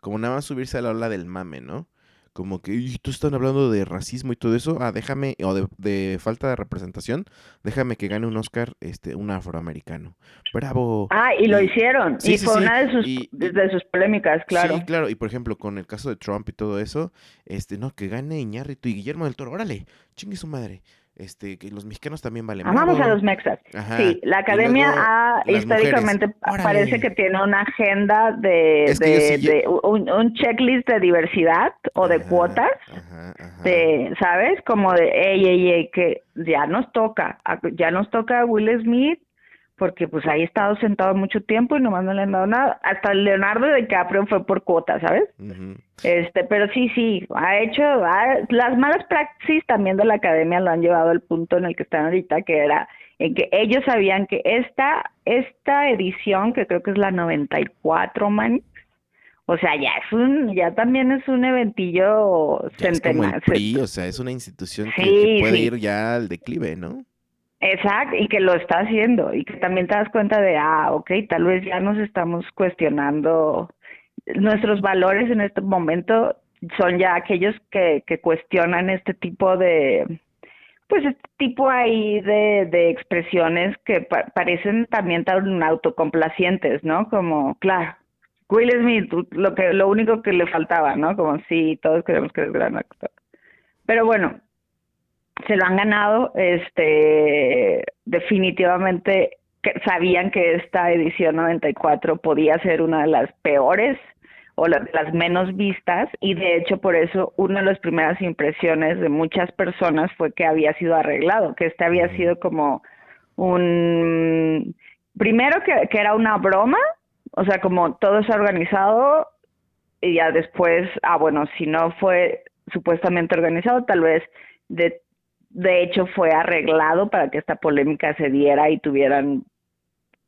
como nada más subirse a la ola del mame, ¿no? Como que tú están hablando de racismo y todo eso, ah, déjame, o de, falta de representación, déjame que gane un Oscar este, un afroamericano. Bravo. Ah, y lo hicieron, y fue una de sus, de sus polémicas, claro. Sí, claro, y por ejemplo, con el caso de Trump y todo eso, este, no, que gane Iñárritu y Guillermo del Toro, órale, chingue su madre este, que los mexicanos también valen. Amamos a los mexas. Sí, la academia ha, históricamente parece que tiene una agenda de, de, un, checklist de diversidad o de cuotas, de, ¿sabes? Como de, ey, ey, ey, que ya nos toca, ya nos toca a Will Smith, porque pues ahí ha estado sentado mucho tiempo y nomás no le han dado nada. Hasta Leonardo DiCaprio fue por cuota, ¿sabes? Este, pero sí, sí, ha hecho, las malas praxis también de la academia lo han llevado al punto en el que están ahorita, que era en que ellos sabían que esta, esta edición, que creo que es la 94, man, o sea, ya es un, ya también es un eventillo centenario. o sea, es una institución que, puede ir ya al declive, ¿no? Exacto, y que lo está haciendo, y que también te das cuenta de, ah, ok, tal vez ya nos estamos cuestionando nuestros valores en este momento son ya aquellos que, que cuestionan este tipo de, pues este tipo ahí de, de expresiones que parecen también tan autocomplacientes, ¿no? Como, claro, Will Smith, lo que lo único que le faltaba, ¿no? Como sí, todos queremos que es gran actor. Pero bueno, se lo han ganado, este, definitivamente sabían que esta edición 94 podía ser una de las peores o las, las menos vistas y de hecho por eso una de las primeras impresiones de muchas personas fue que había sido arreglado, que este había sido como un primero que, que era una broma, o sea como todo está organizado y ya después, ah bueno, si no fue supuestamente organizado, tal vez de de hecho fue arreglado para que esta polémica se diera y tuvieran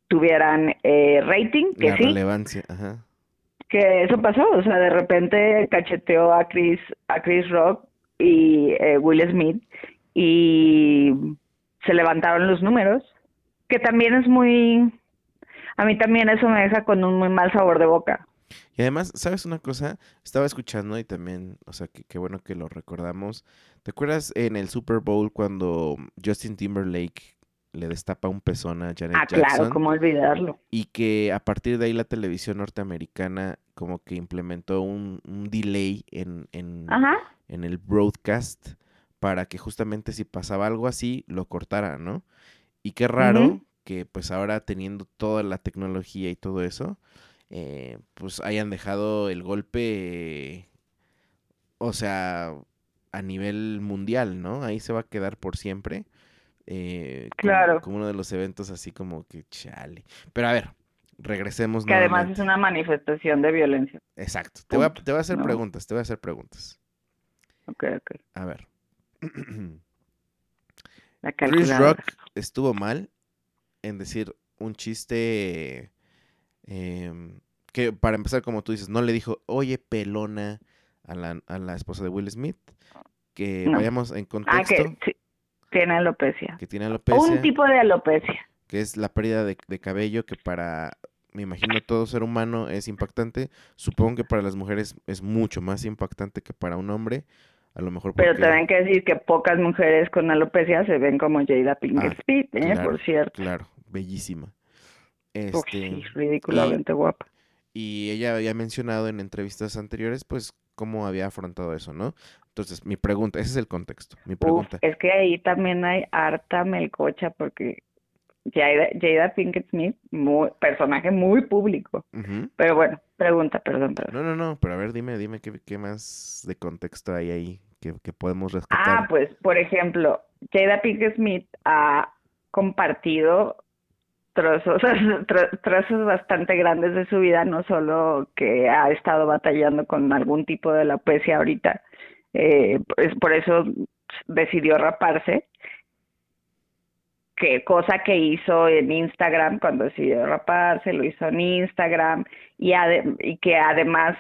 tuvieran eh, rating que La relevancia ajá. que eso pasó o sea de repente cacheteó a Chris a Chris Rock y eh, Will Smith y se levantaron los números que también es muy a mí también eso me deja con un muy mal sabor de boca y además, ¿sabes una cosa? Estaba escuchando y también, o sea, qué bueno que lo recordamos. ¿Te acuerdas en el Super Bowl cuando Justin Timberlake le destapa un pezón a Janet ah, claro, cómo olvidarlo. Y que a partir de ahí la televisión norteamericana como que implementó un, delay en, en, en, el broadcast para que justamente si pasaba algo así, lo cortara, ¿no? Y qué raro que pues ahora teniendo toda la tecnología y todo eso, eh, pues hayan dejado el golpe, o sea, a nivel mundial, ¿no? Ahí se va a quedar por siempre. Eh, claro. Como, uno de los eventos así como que chale. Pero a ver, regresemos. Que además es una manifestación de violencia. Exacto. Te voy, a, te voy a hacer preguntas, te voy a hacer preguntas. Ok, ok. A ver. Chris Rock estuvo mal en decir un chiste Em, que para empezar, como tú dices, no le dijo, oye, pelona a la, a la esposa de Will Smith. Que vayamos en contexto. Ah, que tiene alopecia. Que tiene alopecia. Un tipo de alopecia. Que es la pérdida de, cabello que para, me imagino, todo ser humano es impactante. Supongo que para las mujeres es mucho más impactante que para un hombre. A lo mejor Pero tienen que decir que pocas mujeres con alopecia se ven como Jada Pinkett ah, Smith, ¿eh? por cierto. Claro, bellísima. Este, ridículamente guapa. Y ella había mencionado en entrevistas anteriores, pues, cómo había afrontado eso, ¿no? Entonces, mi pregunta, ese es el contexto. Mi pregunta. es que ahí también hay harta melcocha porque Jada, Jada Pinkett Smith, muy, personaje muy público. Pero bueno, pregunta, perdón, perdón. No, no, no, pero a ver, dime, dime qué, qué más de contexto hay ahí que, que podemos rescatar. Ah, pues, por ejemplo, Jada Pinkett Smith ha compartido trozos, <laughs> trozos bastante grandes de su vida, no solo que ha estado batallando con algún tipo de alopecia ahorita, eh, por eso decidió raparse, que cosa que hizo en Instagram cuando decidió raparse, lo hizo en Instagram y, y que además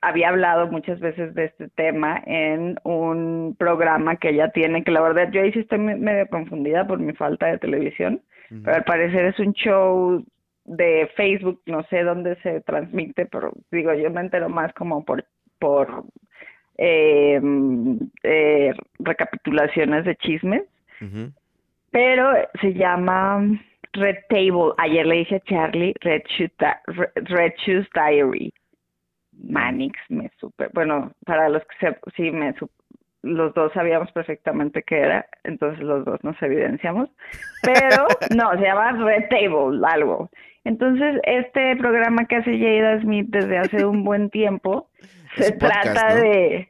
había hablado muchas veces de este tema en un programa que ella tiene, que la verdad yo ahí sí estoy medio confundida por mi falta de televisión, pero al parecer es un show de Facebook, no sé dónde se transmite, pero digo, yo me entero más como por, por eh, eh, recapitulaciones de chismes, pero se llama Red Table, ayer le dije a Charlie Red Shoes, Red Shoes Diary. Manix me super, bueno, para los que se, sí me los dos sabíamos perfectamente qué era, entonces los dos nos evidenciamos, pero <laughs> no, se llama Red Table, algo. Entonces, este programa que hace Jada Smith desde hace un <laughs> buen tiempo, se trata de...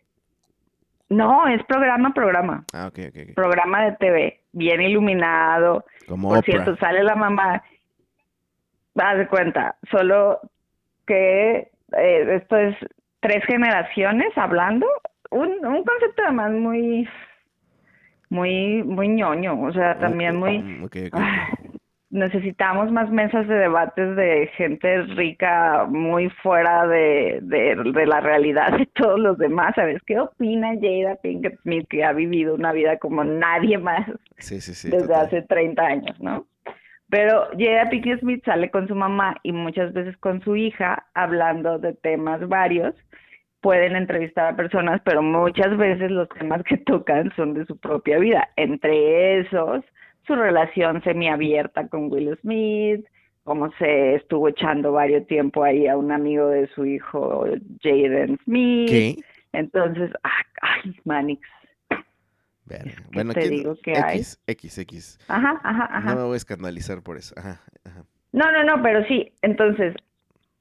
No, es programa, programa. Ah. Programa de TV, bien iluminado. Como Por cierto, sale la mamá, haz de cuenta, solo que eh, esto es tres generaciones hablando un, un concepto además muy muy, muy ñoño, o sea, también muy... Mm, ok, ok, ok. Ah, necesitamos más mesas de debates de gente rica muy fuera de, de, de la realidad de todos los demás, ¿sabes? ¿Qué opina Jada Pinkett Smith que ha vivido una vida como nadie más Sí, sí, sí. desde total. hace 30 años, ¿no? Pero Jada Pinkett Smith sale con su mamá y muchas veces con su hija hablando de temas varios. Pueden entrevistar a personas, pero muchas veces los temas que tocan son de su propia vida. Entre esos, su relación semiabierta con Will Smith, cómo se estuvo echando varios tiempo ahí a un amigo de su hijo, Jaden Smith. ¿Qué? Entonces, ah, ay, Manix. ¿Qué Bueno, te ¿quién- digo que hay? X, X, X. Ajá, ajá, ajá. No me voy a escandalizar por eso. Ajá, ajá. No, no, no, pero sí, entonces,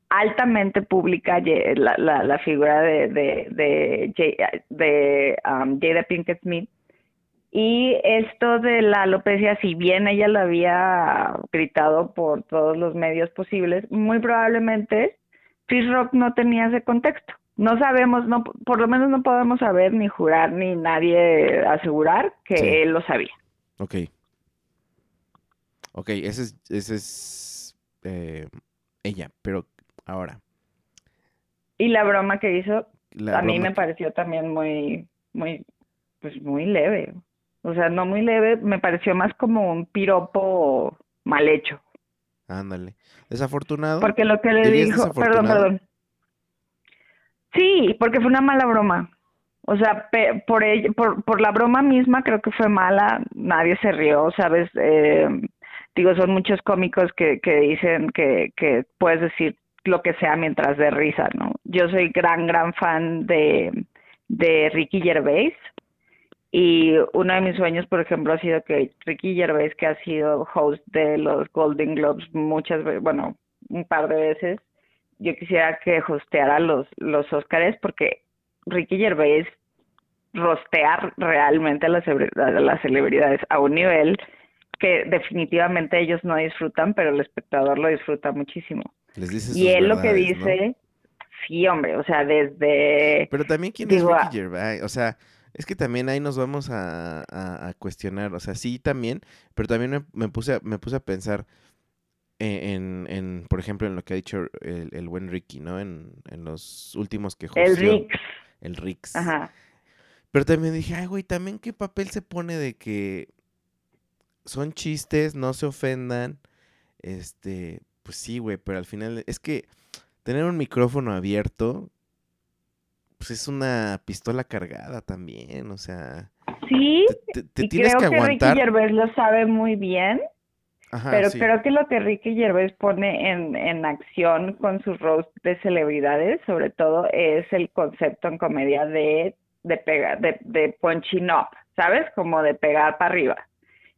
altamente pública la, la, la figura de, de, de, J- de um, Jada Pinkett Smith. Y esto de la alopecia, si bien ella lo había gritado por todos los medios posibles, muy probablemente Chris Rock no tenía ese contexto. No sabemos, no, por lo menos no podemos saber ni jurar ni nadie asegurar que Sí. él lo sabía. Ok. Ok, ese es, ese es eh, ella, pero ahora. Y la broma que hizo La a mí broma me pareció también muy, muy, pues muy leve. O sea, no muy leve, me pareció más como un piropo mal hecho. Ándale. Desafortunado. Porque lo que le ¿Dirías dijo, perdón, perdón. Sí, porque fue una mala broma. O sea, pe- por, ella- por, por la broma misma creo que fue mala, nadie se rió, ¿sabes? Eh, digo, son muchos cómicos que, que dicen que, que puedes decir lo que sea mientras de risa, ¿no? Yo soy gran, gran fan de, de Ricky Gervais y uno de mis sueños, por ejemplo, ha sido que Ricky Gervais, que ha sido host de los Golden Globes muchas veces, bueno, un par de veces, yo quisiera que hosteara los, los Óscares porque Ricky Gervais rostea realmente a las celebridades a un nivel que definitivamente ellos no disfrutan, pero el espectador lo disfruta muchísimo. Les dice Y él lo que dice, sí, hombre, o sea, desde... Pero también quién Digo, es ah- Ricky Gervais, o sea, es que también ahí nos vamos a, a- a cuestionar, o sea, sí también, pero también me, me puse a, me puse a pensar en, en, en, por ejemplo, en lo que ha dicho el, el buen Ricky, ¿no? En, en los últimos que El Rix, el Rix. ajá. Pero también dije, ay, güey, también qué papel se pone de que son chistes, no se ofendan. Este, pues sí, güey, pero al final es que tener un micrófono abierto, pues es una pistola cargada también, o sea, Sí, te, te- te y tienes creo que aguantar. Ricky Gervais lo sabe muy bien, Ajá, pero sí. creo que lo que Ricky Gervais pone en, en acción con sus roast de celebridades, sobre todo, es el concepto en comedia de, de pegar, de, de punching up, ¿sabes? Como de pegar para arriba.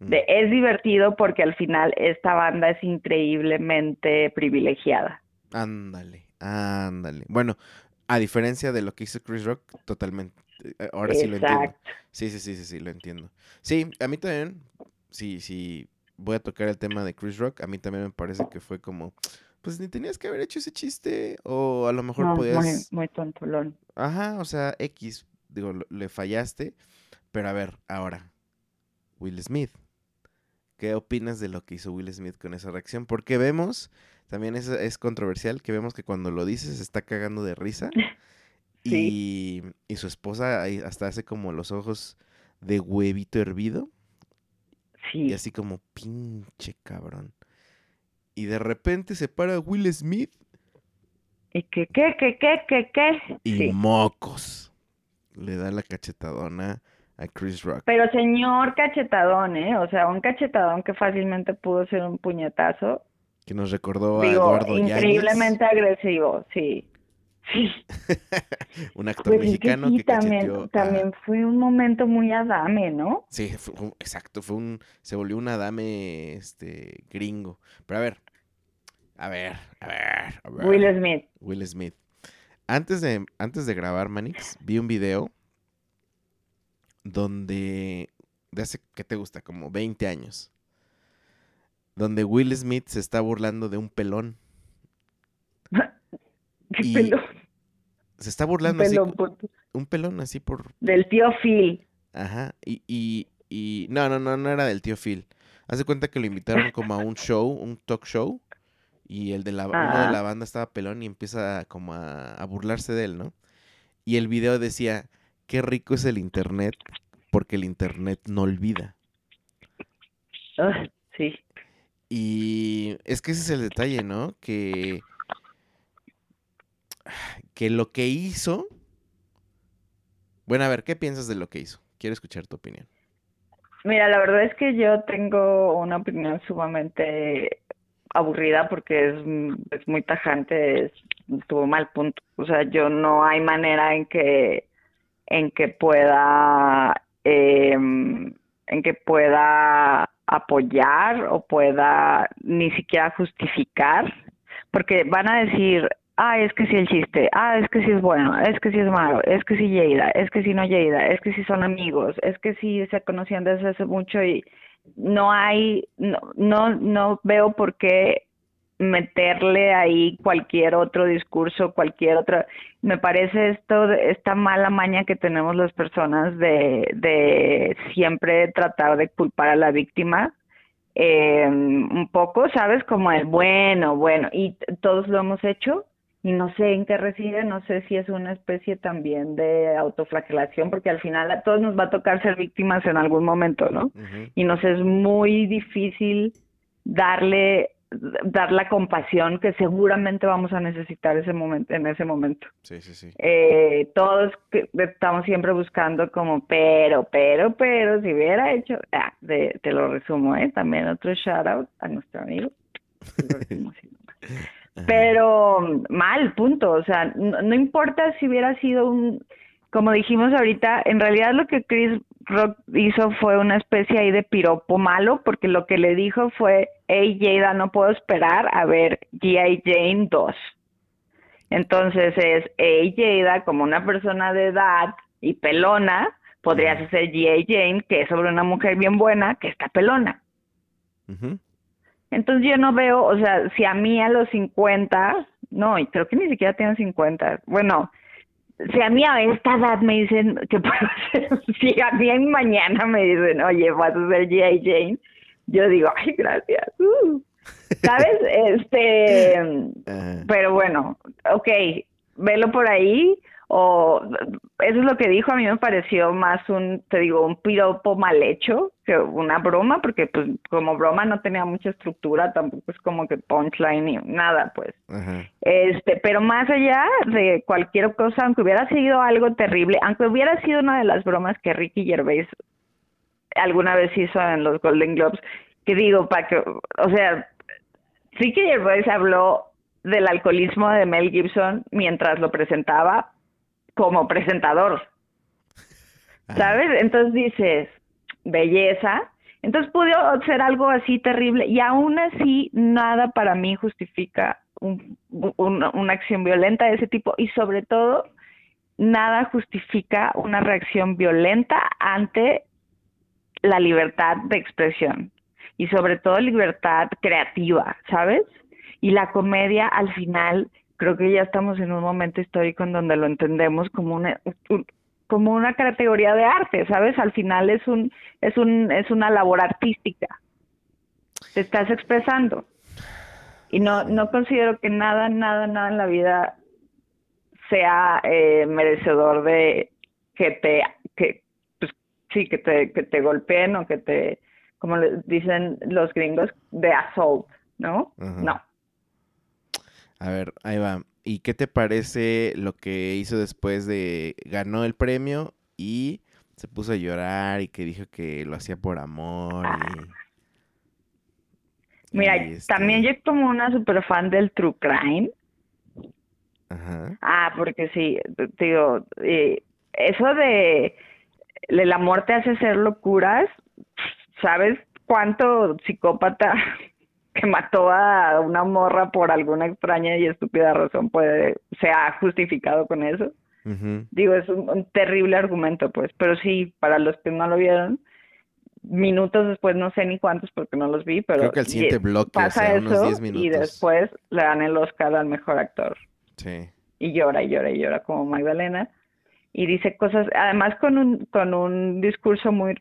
De, es divertido porque al final esta banda es increíblemente privilegiada. Ándale, ándale. Bueno, a diferencia de lo que hizo Chris Rock, totalmente. eh, Ahora sí lo entiendo. Sí, sí, sí, sí, sí, lo entiendo. Sí, a mí también, sí, sí, voy a tocar el tema de Chris Rock, a mí también me parece que fue como, pues ni tenías que haber hecho ese chiste, o a lo mejor No, muy, podías, muy tontolón. ajá, o sea, X, digo, le fallaste, pero a ver, ahora, Will Smith, ¿qué opinas de lo que hizo Will Smith con esa reacción? Porque vemos, también es, es controversial, que vemos que cuando lo dices se está cagando de risa. <laughs> Y, y su esposa hasta hace como los ojos de huevito hervido. Y Sí. así como pinche cabrón. Y de repente se para Will Smith ¿Y qué, qué, qué, qué, qué, qué? y Sí. mocos. Le da la cachetadona a Chris Rock. Pero señor cachetadón, ¿eh? O sea, un cachetadón que fácilmente pudo ser un puñetazo. Que nos recordó a Eduardo increíblemente agresivo, sí. Sí. <laughs> un actor Pues es que mexicano sí, que también, a- también fue un momento muy adame, ¿no? Sí, fue exacto, fue un, se volvió un adame, este, gringo. Pero a ver, a ver, a ver, a ver. Will Smith. Will Smith. Antes de, antes de grabar Manix, vi un video donde, de hace, ¿qué te gusta? Como 20 años. Donde Will Smith se está burlando de un pelón. <laughs> Qué Y pelón, Se está burlando así, pelón, puto. un pelón así por, Del tío Phil. ajá, y, y, y no, no, no, no era del tío Phil. Hace cuenta que lo invitaron como a un show, un talk show, y el de la, uno de Ah. la banda estaba pelón y empieza como a, a burlarse de él, ¿no? Y el video decía, qué rico es el internet, porque el internet no olvida. Ugh, sí. Y es que ese es el detalle, ¿no? Que, que lo que hizo... Bueno, a ver, ¿qué piensas de lo que hizo? Quiero escuchar tu opinión. Mira, la verdad es que yo tengo una opinión sumamente aburrida porque es, es muy tajante, es, tuvo mal punto. O sea, yo no hay manera en que en que pueda em, en que pueda apoyar o pueda ni siquiera justificar, porque van a decir, ah, es que sí el chiste, ah, es que sí es bueno, es que sí es malo, es que sí Lleida, es que sí no Lleida, es que sí son amigos, es que sí se conocían desde hace mucho y no hay, no, no, no veo por qué meterle ahí cualquier otro discurso, cualquier otra, me parece esto, esta mala maña que tenemos las personas de, de siempre tratar de culpar a la víctima, eh, un poco, ¿sabes? Como el bueno, bueno, y todos lo hemos hecho y no sé en qué reside, no sé si es una especie también de autoflagelación, porque al final a todos nos va a tocar ser víctimas en algún momento, ¿no? Y nos es muy difícil darle dar la compasión que seguramente vamos a necesitar ese momento en ese momento. Sí, sí, sí. Eh, todos estamos siempre buscando como pero, pero, pero si hubiera hecho, ah, de- te lo resumo, eh, también otro shout out a nuestro amigo. <laughs> Pero mal, punto. O sea, no, no importa si hubiera sido un, como dijimos ahorita, en realidad lo que Chris Rock hizo fue una especie ahí de piropo malo, porque lo que le dijo fue, hey Jada, no puedo esperar a ver G.I. Jane 2. Entonces es, hey Jada, como una persona de edad y pelona, podrías hacer G.I. Jane, que es sobre una mujer bien buena, que está pelona. Entonces yo no veo, o sea, si a mí a los 50, no, y creo que ni siquiera tienen 50, bueno, si a mí a esta edad me dicen que puedo <laughs> hacer, si a mí mañana me dicen, oye, vas a ser G.I. Jane, yo digo, ay, gracias. uh". ¿Sabes? <laughs> Este, pero bueno, ok, velo por ahí, o eso es lo que dijo, a mí me pareció más un, te digo, un piropo mal hecho que una broma, porque pues como broma no tenía mucha estructura, tampoco es como que punchline ni nada, pues. Ajá. Este, pero más allá de cualquier cosa, aunque hubiera sido algo terrible, aunque hubiera sido una de las bromas que Ricky Gervais alguna vez hizo en los Golden Globes, que digo, para que, o sea, Ricky Gervais habló del alcoholismo de Mel Gibson mientras lo presentaba como presentador, Ajá. ¿sabes? Entonces dices, belleza. Entonces pudo ser algo así terrible y aún así nada para mí justifica un- un- una acción violenta de ese tipo y sobre todo nada justifica una reacción violenta ante la libertad de expresión y sobre todo libertad creativa, ¿sabes? Y la comedia al final creo que ya estamos en un momento histórico en donde lo entendemos como una un- como una categoría de arte, ¿sabes? Al final es un es un es una labor artística. Te estás expresando. Y no no considero que nada nada nada en la vida sea eh, merecedor de que te que pues sí que te que te golpeen o que te como dicen los gringos de assault, ¿no? No. A ver, ahí va. ¿Y qué te parece lo que hizo después de ganó el premio y se puso a llorar y que dijo que lo hacía por amor y Mira, y, este, también yo como una super fan del true crime. Ajá. Ah, porque sí, te digo, eh, eso de, de la muerte hace hacer locuras, ¿sabes cuánto psicópata <laughs> que mató a una morra por alguna extraña y estúpida razón puede, se ha justificado con eso? Digo, es un, un terrible argumento, pues, pero sí, para los que no lo vieron, minutos después, no sé ni cuántos porque no los vi, pero Creo que el siguiente y- bloque, o pasa sea, unos eso 10 y minutos. después le dan el Oscar al mejor actor Sí. y llora y llora y llora como Magdalena y dice cosas, además con un con un discurso muy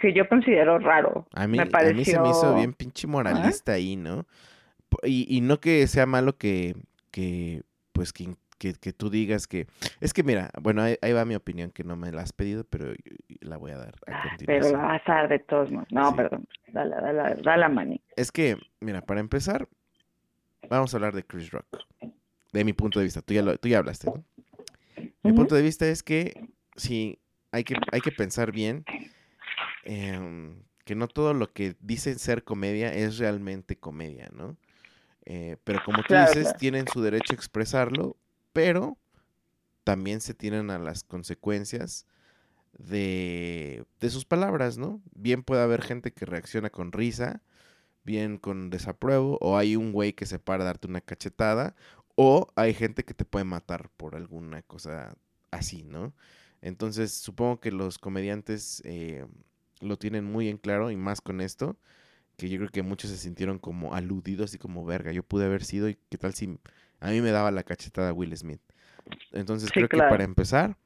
que yo considero raro. A mí, me pareció... a mí se me hizo bien pinche moralista ahí, ¿no? Y, y no que sea malo que, que pues, que, que, que, tú digas que... Es que mira, bueno, ahí, ahí, va mi opinión, que no me la has pedido, pero la voy a dar a continuación. Pero la vas a dar de todos modos. No, sí. perdón. Dale, dale, dale, mani. Es que, mira, para empezar, vamos a hablar de Chris Rock. De mi punto de vista. Tú ya, lo, tú ya hablaste, ¿no? Mi uh -huh. punto de vista es que sí, hay que, hay que pensar bien eh, que no todo lo que dicen ser comedia es realmente comedia, ¿no? Eh, pero como tú claro, dices, claro. tienen su derecho a expresarlo, pero también se tienen a las consecuencias de, de sus palabras, ¿no? Bien puede haber gente que reacciona con risa, bien con desapruebo, o hay un güey que se para a darte una cachetada, o hay gente que te puede matar por alguna cosa así, ¿no? Entonces, supongo que los comediantes eh, lo tienen muy en claro, y más con esto, que yo creo que muchos se sintieron como aludidos, y como verga, yo pude haber sido, y qué tal si a mí me daba la cachetada Will Smith. Entonces, sí, creo claro. que para empezar,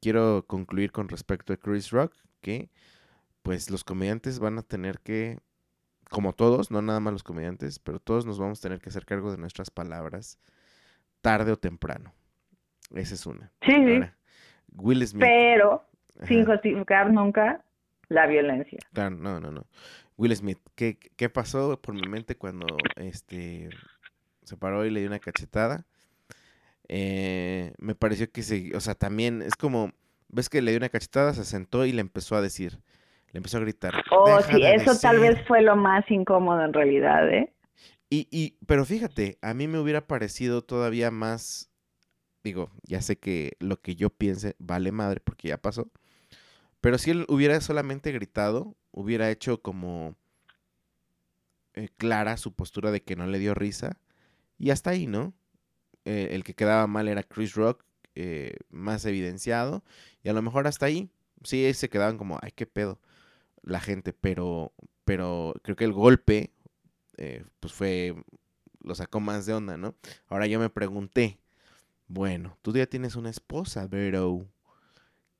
quiero concluir con respecto a Chris Rock, que pues los comediantes van a tener que, como todos, no nada más los comediantes, pero todos nos vamos a tener que hacer cargo de nuestras palabras tarde o temprano. Esa es una. Sí, Ahora, Will Smith. Pero Ajá. sin justificar nunca la violencia. Claro, no, no, no. Will Smith, ¿qué, qué pasó por mi mente cuando este se paró y le dio una cachetada? Eh, me pareció que se, o sea, también es como, ves que le dio una cachetada, se sentó y le empezó a decir, le empezó a gritar. Oh, sí, eso decir. tal vez fue lo más incómodo en realidad, ¿eh? Y, y, pero fíjate, a mí me hubiera parecido todavía más, digo, ya sé que lo que yo piense vale madre porque ya pasó, pero si él hubiera solamente gritado, hubiera hecho como eh, clara su postura de que no le dio risa, y hasta ahí, ¿no? Eh, el que quedaba mal era Chris Rock, eh, más evidenciado, y a lo mejor hasta ahí, sí se quedaban como, ay, qué pedo, la gente, pero, pero creo que el golpe, pues fue, lo sacó más de onda, ¿no? Ahora yo me pregunté, bueno, tú ya tienes una esposa, pero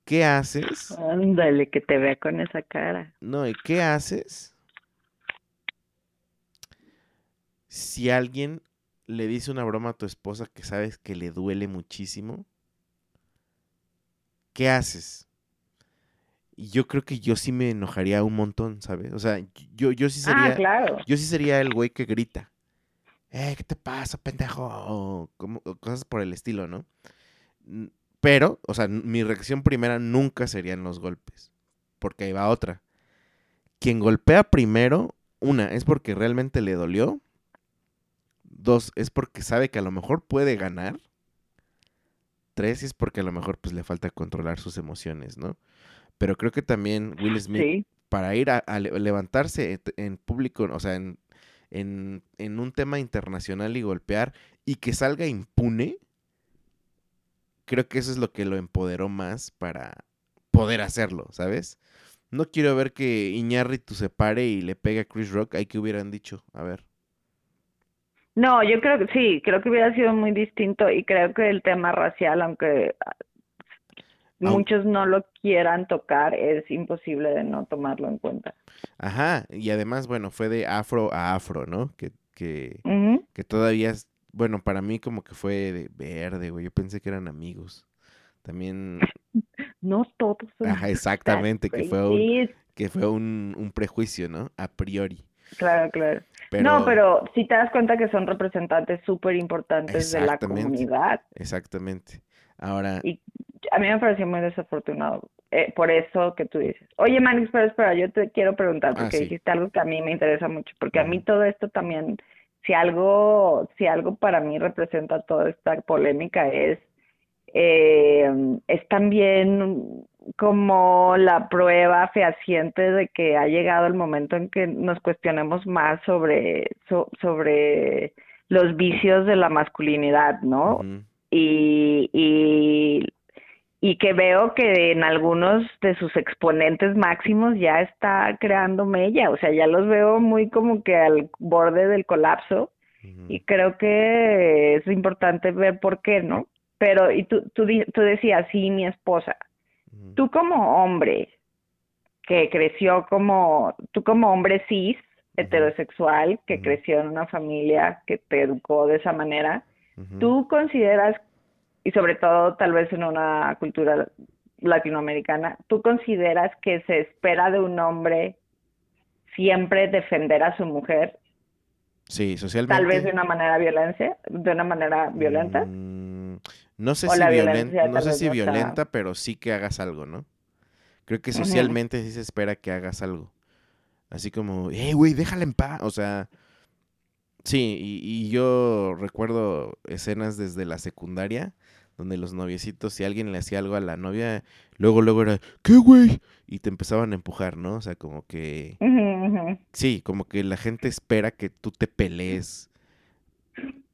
¿qué haces? Ándale, que te vea con esa cara. No, ¿y qué haces? Si alguien le dice una broma a tu esposa que sabes que le duele muchísimo, ¿qué haces? Y yo creo que yo sí me enojaría un montón, ¿sabes? O sea, yo, yo sí sería. Ah, claro. Yo sí sería el güey que grita. Eh, ¿qué te pasa, pendejo? O, como, cosas por el estilo, ¿no? Pero, o sea, mi reacción primera nunca serían los golpes. Porque ahí va otra. Quien golpea primero, una, es porque realmente le dolió. Dos, es porque sabe que a lo mejor puede ganar. Tres, es porque a lo mejor pues le falta controlar sus emociones, ¿no? Pero creo que también Will Smith, sí. para ir a, a, levantarse en público, o sea, en, en, en, un tema internacional y golpear y que salga impune, creo que eso es lo que lo empoderó más para poder hacerlo, ¿sabes? No quiero ver que Iñárritu se pare y le pegue a Chris Rock, hay que hubieran dicho, a ver. No, yo creo que sí, creo que hubiera sido muy distinto y creo que el tema racial, aunque muchos no lo quieran tocar, es imposible de no tomarlo en cuenta. Ajá, y además, bueno, fue de afro a afro, ¿no? Que, que, uh -huh. que todavía, bueno, para mí como que fue de verde, güey, yo pensé que eran amigos. También... No todos son Ajá, exactamente, que fue, un, que fue un, un prejuicio, ¿no? A priori. Claro, claro. Pero... No, pero si te das cuenta que son representantes súper importantes de la comunidad. Exactamente. Ahora... Y a mí me pareció muy desafortunado. Eh, por eso que tú dices. Oye, Manix, pero espera, yo te quiero preguntar, porque ah, sí. dijiste algo que a mí me interesa mucho, porque a mí todo esto también, si algo, si algo para mí representa toda esta polémica es, eh, es también como la prueba fehaciente de que ha llegado el momento en que nos cuestionemos más sobre, so, sobre los vicios de la masculinidad, ¿no? Uh -huh. y, y y que veo que en algunos de sus exponentes máximos ya está creando mella, o sea, ya los veo muy como que al borde del colapso uh -huh. y creo que es importante ver por qué, ¿no? Pero, y tú, tú, tú decías, sí, mi esposa, uh -huh. tú como hombre, que creció como, tú como hombre cis, heterosexual, que creció en una familia que te educó de esa manera. ¿tú consideras, y sobre todo tal vez en una cultura latinoamericana, ¿tú consideras que se espera de un hombre siempre defender a su mujer, Sí, socialmente. tal vez de una manera violencia, de una manera violenta? Mm, no sé O si violen- no sé si no está- violenta, pero sí que hagas algo, ¿no? Creo que socialmente sí se espera que hagas algo. Así como, hey, güey, déjala en paz. O sea, sí, y, y yo recuerdo escenas desde la secundaria donde los noviecitos, si alguien le hacía algo a la novia, luego, luego era, ¿qué, güey? Y te empezaban a empujar, ¿no? O sea, como que, sí, como que la gente espera que tú te pelees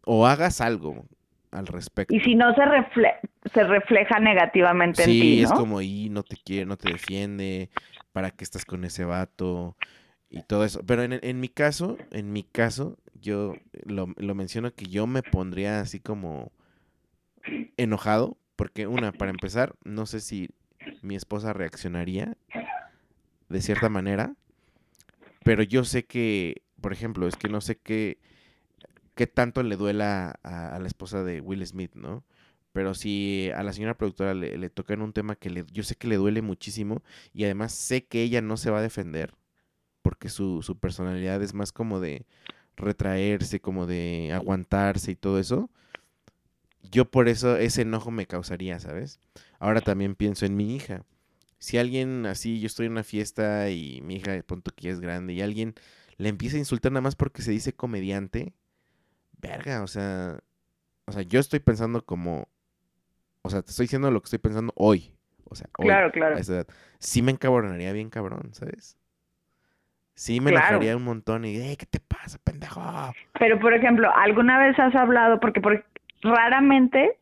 o hagas algo al respecto. Y si no se refle- se refleja negativamente en Sí, ti, es ¿no? como, y no te quiere, no te defiende, ¿para qué estás con ese vato? Y todo eso. Pero en, en mi caso, en mi caso, yo lo, lo menciono que yo me pondría así como enojado, porque una, para empezar, no sé si mi esposa reaccionaría de cierta manera, pero yo sé que, por ejemplo, es que no sé qué, qué tanto le duela a, la esposa de Will Smith, ¿no? Pero si a la señora productora le, le tocan un tema que le, yo sé que le duele muchísimo y además sé que ella no se va a defender porque su, su personalidad es más como de retraerse, como de aguantarse y todo eso. Yo por eso ese enojo me causaría, ¿sabes? Ahora también pienso en mi hija. Si alguien así, yo estoy en una fiesta y mi hija de pronto que ya es grande y alguien le empieza a insultar nada más porque se dice comediante, verga, o sea, o sea, yo estoy pensando como, o sea, te estoy diciendo lo que estoy pensando hoy, o sea, hoy, Claro, claro. a esa edad. Sí me encabronaría bien cabrón, ¿sabes? Sí me Claro. enojaría un montón y, "Ey, ¿qué te pasa, pendejo? Pero, por ejemplo, ¿alguna vez has hablado? Porque por, raramente,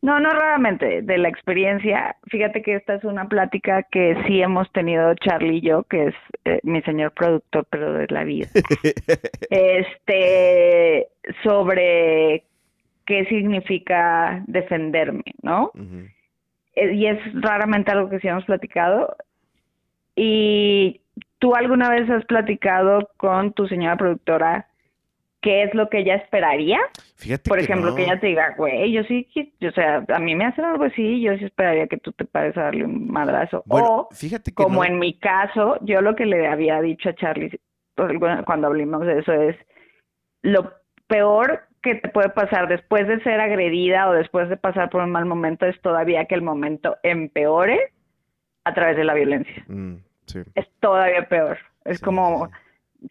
no, no raramente, de la experiencia, fíjate que esta es una plática que sí hemos tenido Charlie y yo, que es eh, mi señor productor, pero de la vida, <laughs> este, sobre qué significa defenderme, ¿no? Eh, y es raramente algo que sí hemos platicado. ¿Y tú alguna vez has platicado con tu señora productora qué es lo que ella esperaría? Fíjate Por que ejemplo, que ella te diga, güey, yo sí, o sea, a mí me hacen algo así, yo sí esperaría que tú te pares a darle un madrazo. Bueno, o, fíjate que como no. en mi caso, yo lo que le había dicho a Charlie pues, cuando hablamos de eso es, lo peor que te puede pasar después de ser agredida o después de pasar por un mal momento es todavía que el momento empeore a través de la violencia. Mm, sí. Es todavía peor. Es Sí, como sí.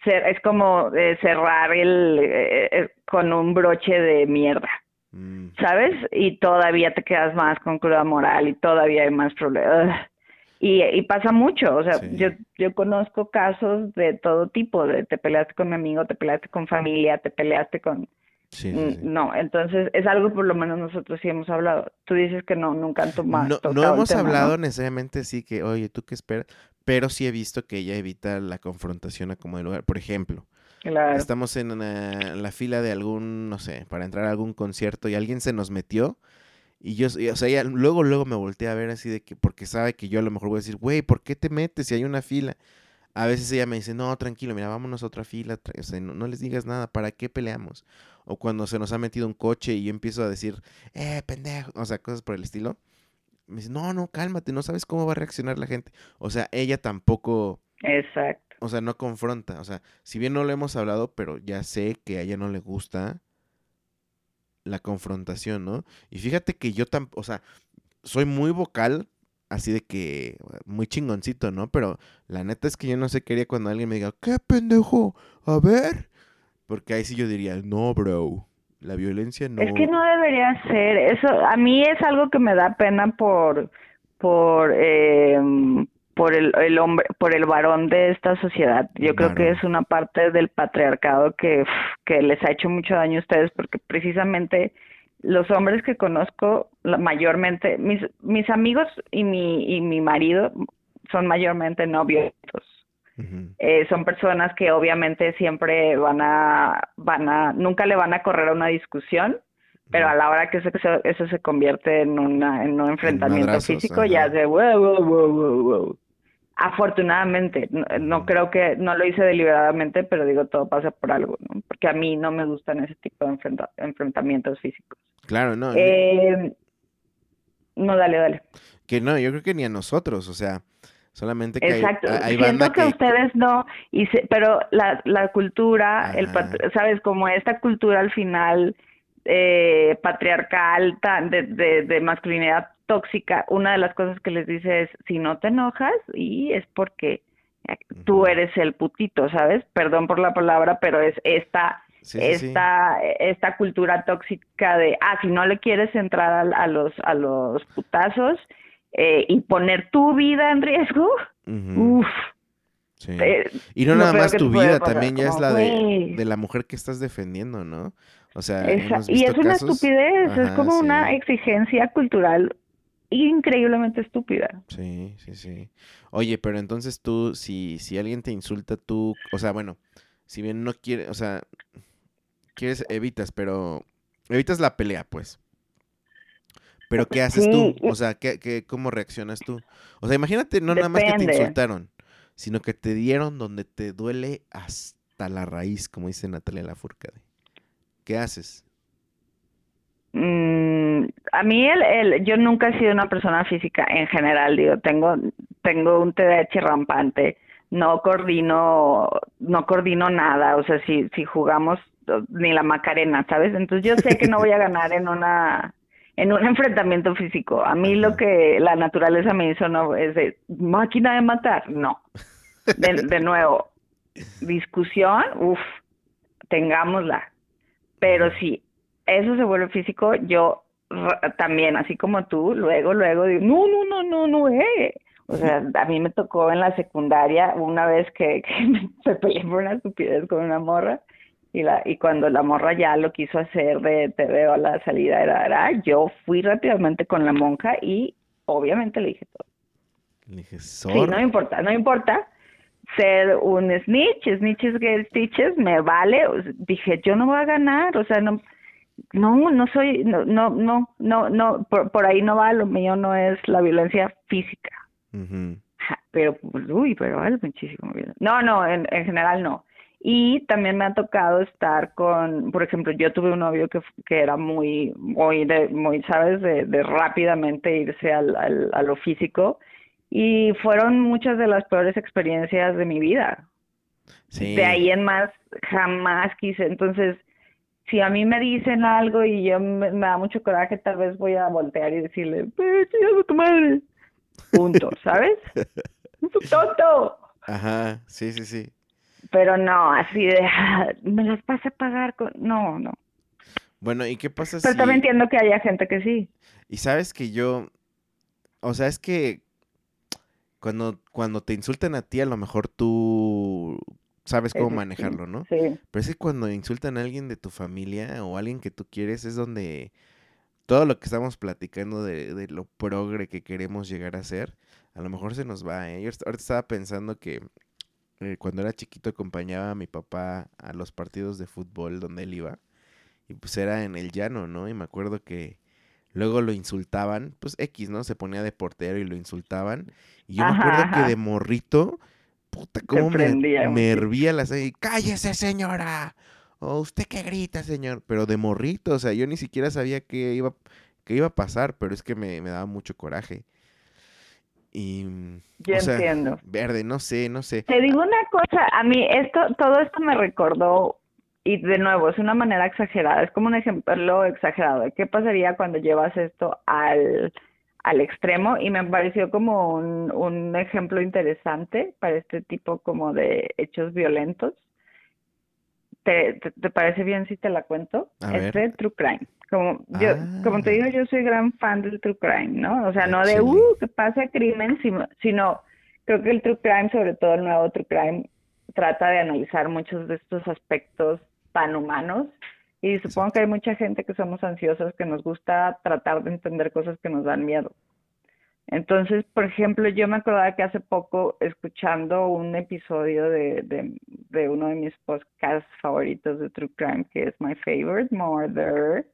Es como eh, cerrar el eh, eh, con un broche de mierda, Mm, ¿sabes? Y todavía te quedas más con cruda moral y todavía hay más problemas. Y, y pasa mucho, o sea, Sí. yo, yo conozco casos de todo tipo, de te peleaste con mi amigo, te peleaste con familia, te peleaste con... sí, sí, sí. No, entonces es algo por lo menos nosotros sí hemos hablado. Tú dices que no, nunca han tomado. No, no hemos tema, ¿no? hablado necesariamente así que, oye, ¿tú qué esperas? Pero sí he visto que ella evita la confrontación a como de lugar. Por ejemplo, Claro. estamos en una- la fila de algún, no sé, para entrar a algún concierto y alguien se nos metió y yo, y, o sea, ella luego, luego me volteé a ver así de que, porque sabe que yo a lo mejor voy a decir, güey, ¿por qué te metes si hay una fila? A veces ella me dice, no, tranquilo, mira, vámonos a otra fila, o sea, no, no les digas nada, ¿para qué peleamos? O cuando se nos ha metido un coche y yo empiezo a decir, eh, pendejo, o sea, cosas por el estilo. Me dice, no, no, cálmate, no sabes cómo va a reaccionar la gente. O sea, ella tampoco, Exacto. o sea, no confronta. O sea, si bien no lo hemos hablado, pero ya sé que a ella no le gusta la confrontación, ¿no? Y fíjate que yo tam, o sea, soy muy vocal, así de que muy chingoncito, ¿no? Pero la neta es que yo no sé qué haría cuando alguien me diga, ¿qué pendejo? A ver. Porque ahí sí yo diría, no, bro. La violencia no. Es que no debería ser. Eso a mí es algo que me da pena por por eh, por el, el hombre, por el varón de esta sociedad. Yo creo que es una parte del patriarcado que que les ha hecho mucho daño a ustedes porque precisamente los hombres que conozco mayormente mis mis amigos y mi y mi marido son mayormente no violentos. Eh, son personas que obviamente siempre van a, van a, nunca le van a correr a una discusión, pero a la hora que eso, eso, se convierte en, una, en un enfrentamiento madrazos, físico, ya ajá. es de wow, wow, wow, wow, wow. Afortunadamente, no, creo que, no lo hice deliberadamente, pero digo, todo pasa por algo, ¿no? Porque a mí no me gustan ese tipo de enfrentamientos físicos. Claro, no. Eh, no, dale, dale. Que no, yo creo que ni a nosotros, o sea, solamente que Exacto. Hay, Siento que, ustedes no, y pero la, la cultura, el sabes, como esta cultura al final eh, patriarcal, de, de, de masculinidad tóxica, una de las cosas que les dice es, si no te enojas, y es porque tú eres el putito, ¿sabes? Perdón por la palabra, pero es esta, esta, esta cultura tóxica de, ah, si no le quieres entrar a, los, a los putazos eh, y poner tu vida en riesgo, uff. Eh, y no nada más tu vida, también ya es la de, de, la mujer que estás defendiendo, ¿no? O sea, y es una estupidez, es como una exigencia cultural increíblemente estúpida. Sí, sí, sí. Oye, pero entonces tú, si, si alguien te insulta, tú, o sea, bueno, si bien no quieres, o sea, quieres, evitas, pero evitas la pelea, pues. Pero ¿qué haces tú? O sea, ¿qué, qué, ¿cómo reaccionas tú? O sea, imagínate, no nada más que te insultaron, sino que te dieron donde te duele hasta la raíz, como dice Natalia Lafourcade. ¿Qué haces? Mm, a mí el, el, yo nunca he sido una persona física en general, digo, tengo, tengo un TDAH rampante, no coordino, no coordino nada, o sea, si, si jugamos ni la Macarena, ¿sabes? Entonces yo sé que no voy a ganar en una, en un <laughs> enfrentamiento físico. A mí lo que la naturaleza me hizo no es de máquina de matar, no. De, de nuevo, discusión, uff, tengámosla. Pero sí, eso se vuelve físico, yo también, así como tú, luego, luego digo, no, no, no, no, no, eh. O sea, <laughs> a mí me tocó en la secundaria una vez que, <laughs> que me peleé por una estupidez con una morra y la y cuando la morra ya lo quiso hacer de te veo a la salida era, era yo fui rápidamente con la monja y obviamente le dije todo. Le dije, Sí, no importa, no importa ser un snitch, snitches get stitches, me vale. Dije, yo no voy a ganar, o sea, no no, no soy, no, no, no, no, no por, ahí no va, lo mío no es la violencia física. Pero, uy, pero vale muchísimo. No, no, en, en general no. Y también me ha tocado estar con, por ejemplo, yo tuve un novio que, que era muy, muy, de, muy, sabes, de, de rápidamente irse al, al, a lo físico. Y fueron muchas de las peores experiencias de mi vida. Sí. De ahí en más, jamás quise. Entonces, si a mí me dicen algo y yo me, da mucho coraje, tal vez voy a voltear y decirle, a tu madre. Punto, <laughs> ¿sabes? <laughs> tonto! Ajá, sí, sí, sí. Pero no, así de, ah, me las vas a pagar con... No, no. Bueno, ¿y qué pasa Pero también entiendo que haya gente que sí. Y sabes que yo, o sea, es que cuando, cuando te insultan a ti, a lo mejor tú sabes cómo manejarlo, ¿no? Sí. Pero es que cuando insultan a alguien de tu familia o alguien que tú quieres es donde todo lo que estamos platicando de, de lo progre que queremos llegar a ser, a lo mejor se nos va, ¿eh? Yo ahorita estaba pensando que eh, cuando era chiquito acompañaba a mi papá a los partidos de fútbol donde él iba y pues era en el llano, ¿no? Y me acuerdo que luego lo insultaban, pues X, ¿no? Se ponía de portero y lo insultaban. Y yo me acuerdo que de morrito puta, cómo me, me hervía la sangre. ¡Cállese, señora! ¿O usted qué grita, señor? Pero de morrito, o sea, yo ni siquiera sabía qué iba, qué iba a pasar, pero es que me, daba mucho coraje. Y, yo entiendo. Verde, no sé, no sé. Te digo una cosa, a mí esto, todo esto me recordó, y de nuevo, es una manera exagerada, es como un ejemplo exagerado qué pasaría cuando llevas esto al al extremo y me pareció como un, un ejemplo interesante para este tipo como de hechos violentos. ¿Te, te, parece bien si te la cuento? es de True Crime. Como, yo, como te digo, yo soy gran fan del True Crime, ¿no? O sea, no de, uh, que pasa crimen, sino, sino creo que el True Crime, sobre todo el nuevo True Crime, trata de analizar muchos de estos aspectos tan humanos y supongo que hay mucha gente que somos ansiosos, que nos gusta tratar de entender cosas que nos dan miedo. Entonces, por ejemplo, yo me acordaba que hace poco, escuchando un episodio de, de, de uno de mis podcasts favoritos de True Crime, que es My Favorite Murder,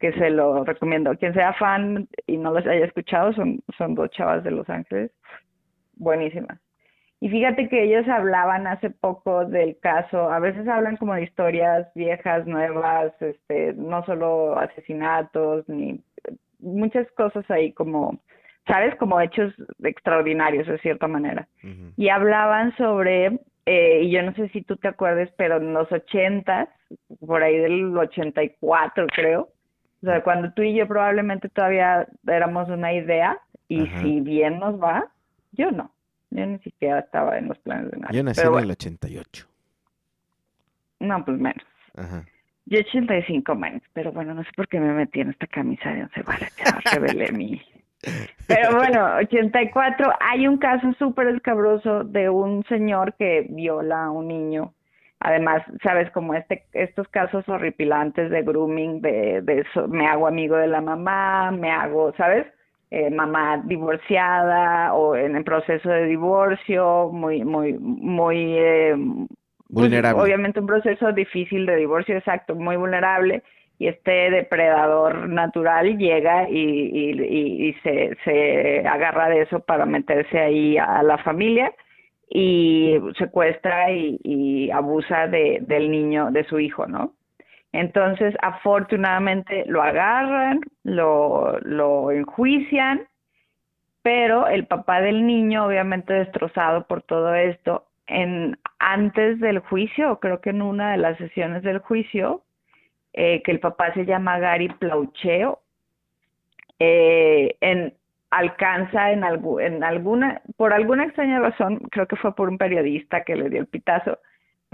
que se lo recomiendo. Quien sea fan y no los haya escuchado, son, son dos chavas de Los Ángeles, buenísimas. Y fíjate que ellos hablaban hace poco del caso, a veces hablan como de historias viejas, nuevas, este, no solo asesinatos, ni muchas cosas ahí como, ¿sabes? Como hechos extraordinarios de cierta manera. Y hablaban sobre, eh, y yo no sé si tú te acuerdes, pero en los ochentas, por ahí del 84 creo, o sea, cuando tú y yo probablemente todavía éramos una idea, y si bien nos va, yo no. Yo ni siquiera estaba en los planes de nada. Yo nací en el 88. No, pues menos. Ajá. Yo 85 menos, pero bueno, no sé por qué me metí en esta camisa de once varas, ya revelé mi... <laughs> Pero bueno, 84, hay un caso súper escabroso de un señor que viola a un niño. Además, sabes, como este, estos casos horripilantes de grooming, de, de eso, me hago amigo de la mamá, me hago, ¿sabes? Eh, mamá divorciada o en el proceso de divorcio, muy, muy, muy eh, pues, vulnerable. obviamente un proceso difícil de divorcio, exacto, muy vulnerable. Y este depredador natural llega y, y, y, se, se agarra de eso para meterse ahí a la familia y secuestra y, y abusa de, del niño, de su hijo, ¿no? Entonces, afortunadamente lo agarran, lo, lo enjuician, pero el papá del niño, obviamente destrozado por todo esto, en antes del juicio, creo que en una de las sesiones del juicio, eh, que el papá se llama Gary Plaucheo, eh, en, alcanza en, en alguna, por alguna extraña razón, creo que fue por un periodista que le dio el pitazo,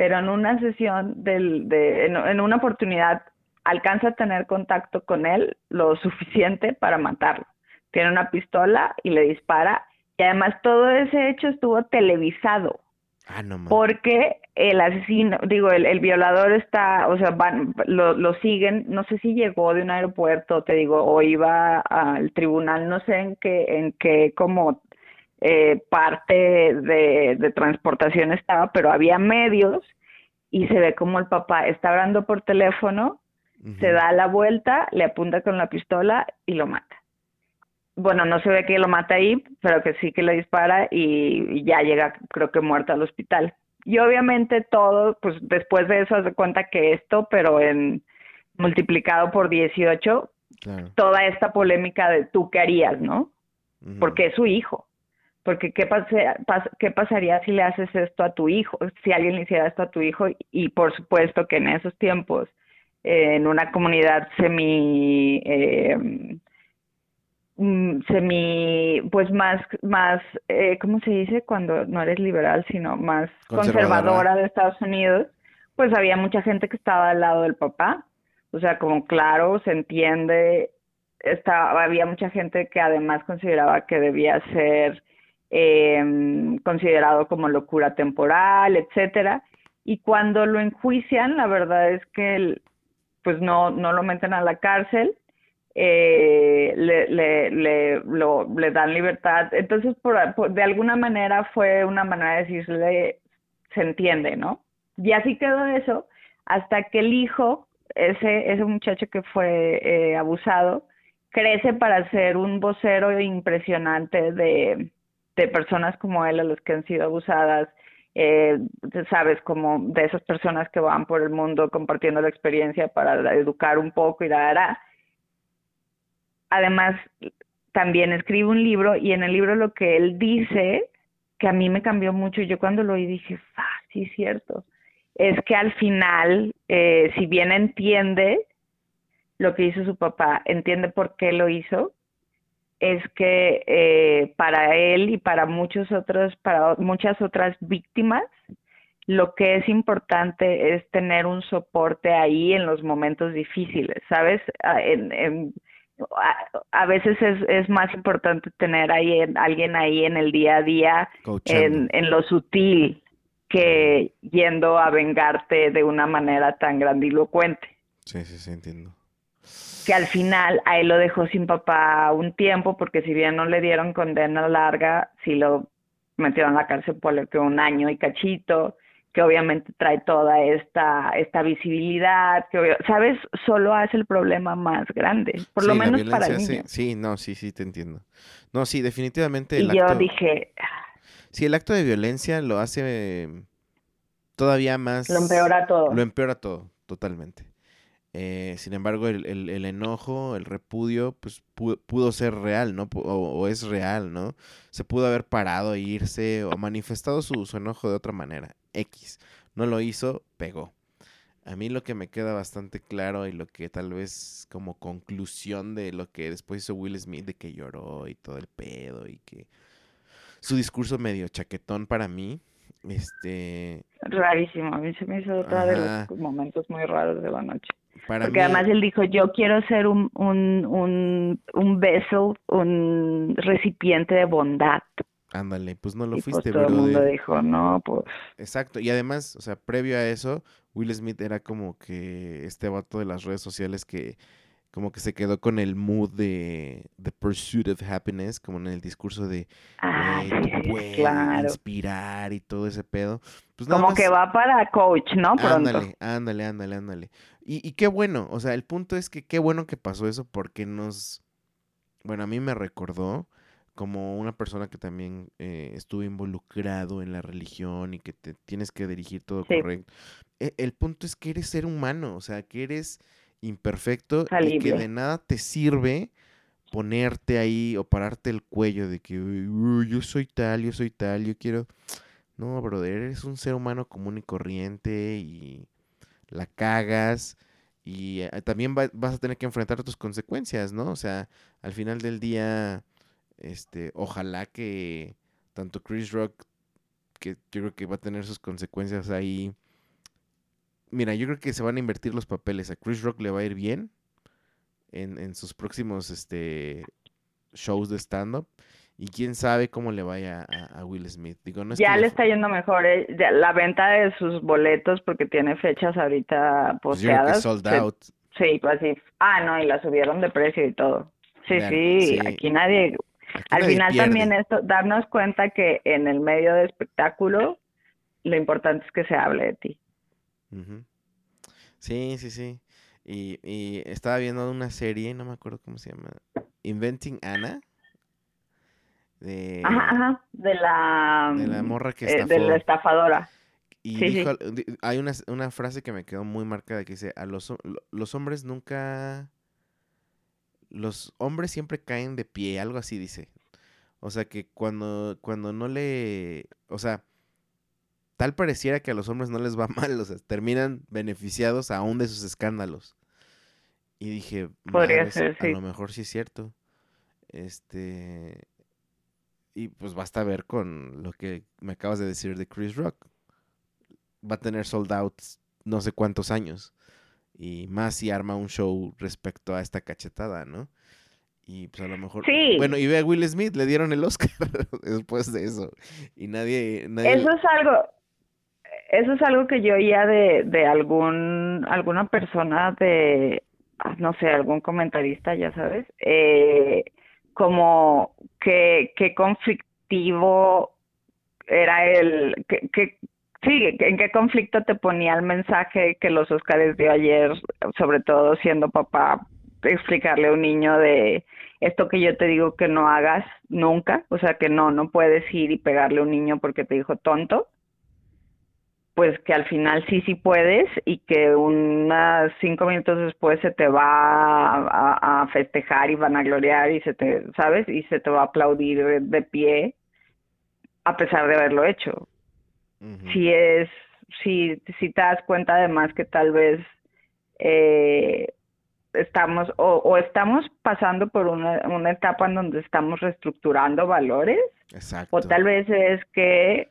pero en una sesión, del, de, en, una oportunidad, alcanza a tener contacto con él lo suficiente para matarlo. Tiene una pistola y le dispara. Y además todo ese hecho estuvo televisado. Ah, no, porque el asesino, digo, el, violador está, o sea, van, lo, lo, siguen, no sé si llegó de un aeropuerto, te digo, o iba al tribunal, no sé en qué, en qué como eh, parte de, transportación estaba, pero había medios y se ve como el papá está hablando por teléfono, se da la vuelta, le apunta con la pistola y lo mata. Bueno, no se ve que lo mata ahí, pero que sí que le dispara y, ya llega, creo que muerto al hospital. Y obviamente todo, pues después de eso hace cuenta que esto, pero en multiplicado por 18, toda esta polémica de tú qué harías, ¿no? Porque es su hijo. Porque ¿qué, ¿qué pasaría si le haces esto a tu hijo? Si alguien le hiciera esto a tu hijo y por supuesto que en esos tiempos, en una comunidad semi... Eh, semi pues más más eh, cómo se dice cuando no eres liberal sino más conservadora de Estados Unidos pues había mucha gente que estaba al lado del papá o sea como claro se entiende estaba había mucha gente que además consideraba que debía ser eh, considerado como locura temporal, etcétera. Y cuando lo enjuician, la verdad es que pues no, no lo meten a la cárcel, eh, le, le, le, lo, le dan libertad. Entonces, por, de alguna manera fue una manera de decirle, se entiende, ¿no? Y así quedó eso, hasta que el hijo, ese, ese muchacho que fue eh, abusado, crece para ser un vocero impresionante de, de personas como él a los que han sido abusadas, eh, sabes, como de esas personas que van por el mundo compartiendo la experiencia para educar un poco y dar. Además, también escribe un libro y en el libro lo que él dice, que a mí me cambió mucho, yo cuando lo oí dije, ah, sí, cierto, es que al final, eh, si bien entiende lo que hizo su papá, entiende por qué lo hizo, es que eh, para él y para muchos otros, para muchas otras víctimas, lo que es importante es tener un soporte ahí en los momentos difíciles, ¿sabes? Ah, en, a, veces es, es, más importante tener ahí alguien ahí en el día a día, en, en, lo sutil, que yendo a vengarte de una manera tan grandilocuente. Sí, sí, sí, entiendo que al final a él lo dejó sin papá un tiempo, porque si bien no le dieron condena larga, sí lo metieron a la cárcel por que un año y cachito, que obviamente trae toda esta, esta visibilidad, que sabes, solo hace el problema más grande, por lo menos para el niño. Sí, no, sí, sí, te entiendo. No, sí, definitivamente. y yo dije, Sí, el acto de violencia lo hace todavía más... Lo empeora todo. Lo empeora todo, totalmente. Eh, sin embargo, el, el, enojo, el repudio, pues pudo, ser real, ¿no? O, es real, ¿no? Se pudo haber parado e irse o manifestado su, su, enojo de otra manera. X. No lo hizo, pegó. A mí lo que me queda bastante claro y lo que tal vez como conclusión de lo que después hizo Will Smith, de que lloró y todo el pedo y que su discurso medio chaquetón para mí, este... Rarísimo, a mí se me hizo otro de los momentos muy raros de la noche. Porque además él dijo, yo quiero ser un, un, un, un vessel, un recipiente de bondad. Ándale, pues no lo pues, fuiste, todo el mundo dijo, no, pues... Exacto, y además, o sea, previo a eso, Will Smith era como que este vato de las redes sociales que como que se quedó con el mood de The Pursuit of Happiness, como en el discurso de ah, inspirar y todo ese pedo. Pues como que va para coach, ¿no? Pronto. Ándale, ándale, ándale, ándale. Y, y qué bueno, o sea, el punto es que qué bueno que pasó eso porque nos, bueno, a mí me recordó como una persona que también eh, estuvo involucrado en la religión y que te tienes que dirigir todo correcto. E, el punto es que eres ser humano, o sea, que eres imperfecto y que de nada te sirve ponerte ahí o pararte el cuello de que yo soy tal, yo soy tal, yo quiero... No, brother, eres un ser humano común y corriente y la cagas y eh, también vas a tener que enfrentar tus consecuencias, ¿no? O sea, al final del día, este, ojalá que tanto Chris Rock, que yo creo que va a tener sus consecuencias ahí mira, yo creo que se van a invertir los papeles. A Chris Rock le va a ir bien en, sus próximos este, shows de stand-up. Y quién sabe cómo le vaya a, Will Smith. Digo, no ya le está yendo mejor. Eh, la venta de sus boletos, porque tiene fechas ahorita pues posteadas. sold out. Sí, pues sí. Ah, no, y la subieron de precio y todo. Sí, sí, aquí nadie... al final también esto, darnos cuenta que en el medio de espectáculo, lo importante es que se hable de ti. Sí, sí, sí. Y, y, estaba viendo una serie, no me acuerdo cómo se llama, Inventing Anna. De, ajá, de la... De la morra que estafó. Eh, de la estafadora. Y dijo, hay una, una, frase que me quedó muy marcada que dice, a los, los hombres nunca... Los hombres siempre caen de pie, algo así dice. O sea que cuando, cuando no le... O sea, tal pareciera que a los hombres no les va <laughs> mal, o sea, terminan beneficiados aún de sus escándalos. Y dije, Podría ser, a lo mejor sí es cierto. Este. Y pues basta ver con lo que me acabas de decir de Chris Rock. Va a tener sold out no sé cuántos años. Y más si arma un show respecto a esta cachetada, ¿no? Y pues a lo mejor. Sí. Bueno, y ve a Will Smith, le dieron el Oscar <laughs> después de eso. Y nadie. nadie... Eso es algo eso es algo que yo oía de, de algún, alguna persona de, ah, no sé, algún comentarista, ya sabes, eh, como que, qué conflictivo era el, que, que, sí, en qué conflicto te ponía el mensaje que los Óscares dio ayer, sobre todo siendo papá, explicarle a un niño de esto que yo te digo que no hagas nunca, o sea que no, no puedes ir y pegarle a un niño porque te dijo tonto, pues que al final sí, sí puedes y que unas cinco minutos después se te va a, festejar y van a gloriar y se te, ¿sabes? Y se te va a aplaudir de, pie a pesar de haberlo hecho. Si es, si, si te das cuenta además que tal vez eh, estamos o, o, estamos pasando por una, una etapa en donde estamos reestructurando valores Exacto. o tal vez es que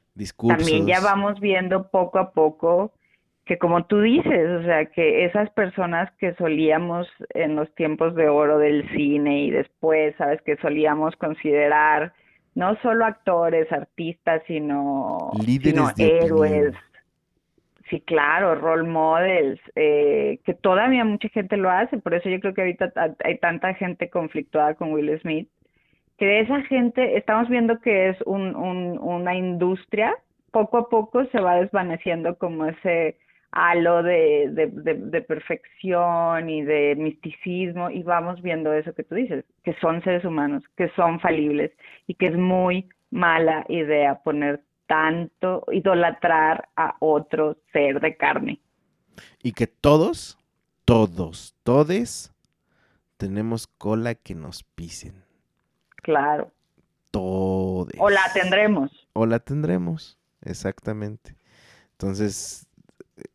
también ya vamos viendo poco a poco que como tú dices, o sea, que esas personas que solíamos en los tiempos de oro del cine y después, sabes, que solíamos considerar no solo actores, artistas, sino, sino héroes. Sí, claro, role models, eh, que todavía mucha gente lo hace, por eso yo creo que ahorita hay tanta gente conflictuada con Will Smith, que esa gente, estamos viendo que es un, una industria, poco a poco se va desvaneciendo como ese halo de, de, perfección y de misticismo y vamos viendo eso que tú dices, que son seres humanos, que son falibles y que es muy, mala idea poner tanto, idolatrar a otro ser de carne. Y que todos, todos, todes, tenemos cola que nos pisen. Claro. Todes. O la tendremos. O la tendremos, exactamente. Entonces,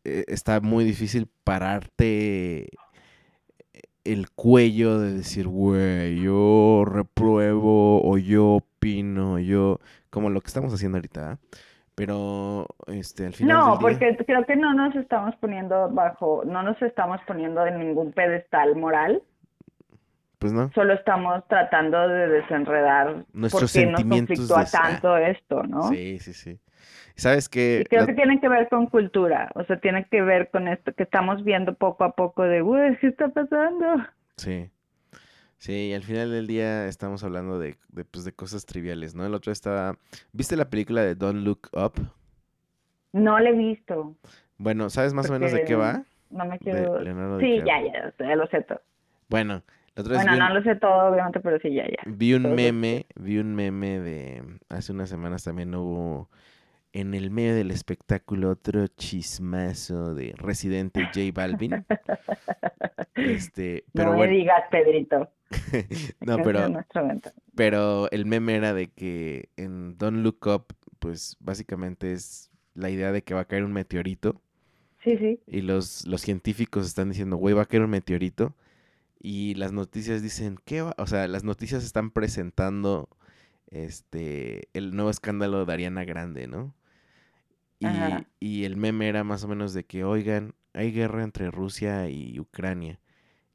eh, está muy difícil pararte el cuello de decir, güey, yo repruebo o yo opino, yo, como lo que estamos haciendo ahorita, ¿ah? pero este al final No, del día- porque creo que no nos estamos poniendo bajo, no nos estamos poniendo en ningún pedestal moral, pues no, solo estamos tratando de desenredar Nuestros por qué nos sentimientos conflictúa de- ah, tanto esto, ¿no? sí, sí, sí. Sabes que Y creo la- que tiene que ver con cultura, o sea, tiene que ver con esto que estamos viendo poco a poco de, uy, ¿qué está pasando? Sí. Sí, y al final del día estamos hablando de, de, pues, de cosas triviales, ¿no? El otro estaba... ¿Viste la película de Don't Look Up? No lo he visto, Bueno, ¿sabes más o menos de qué va? no me quiero... Sí, ya, ya, ya lo sé todo. Bueno, la Bueno, un, no lo sé todo, obviamente, pero sí, ya, ya. vi un todo meme, vi un meme de... Hace unas semanas también hubo en el medio del espectáculo otro chismazo de Residente J Balvin. <laughs> Este, pero no me bueno, digas, Pedrito. <laughs> no, pero... Pero el meme era de que en Don't Look Up, pues básicamente es la idea de que va a caer un meteorito Sí, sí. y los, los científicos están diciendo, güey, va a caer un meteorito y las noticias dicen, ¿qué va? O sea, las noticias están presentando este el nuevo escándalo de Ariana Grande, ¿no? Y, y el meme era más o menos de que, oigan, hay guerra entre Rusia y Ucrania.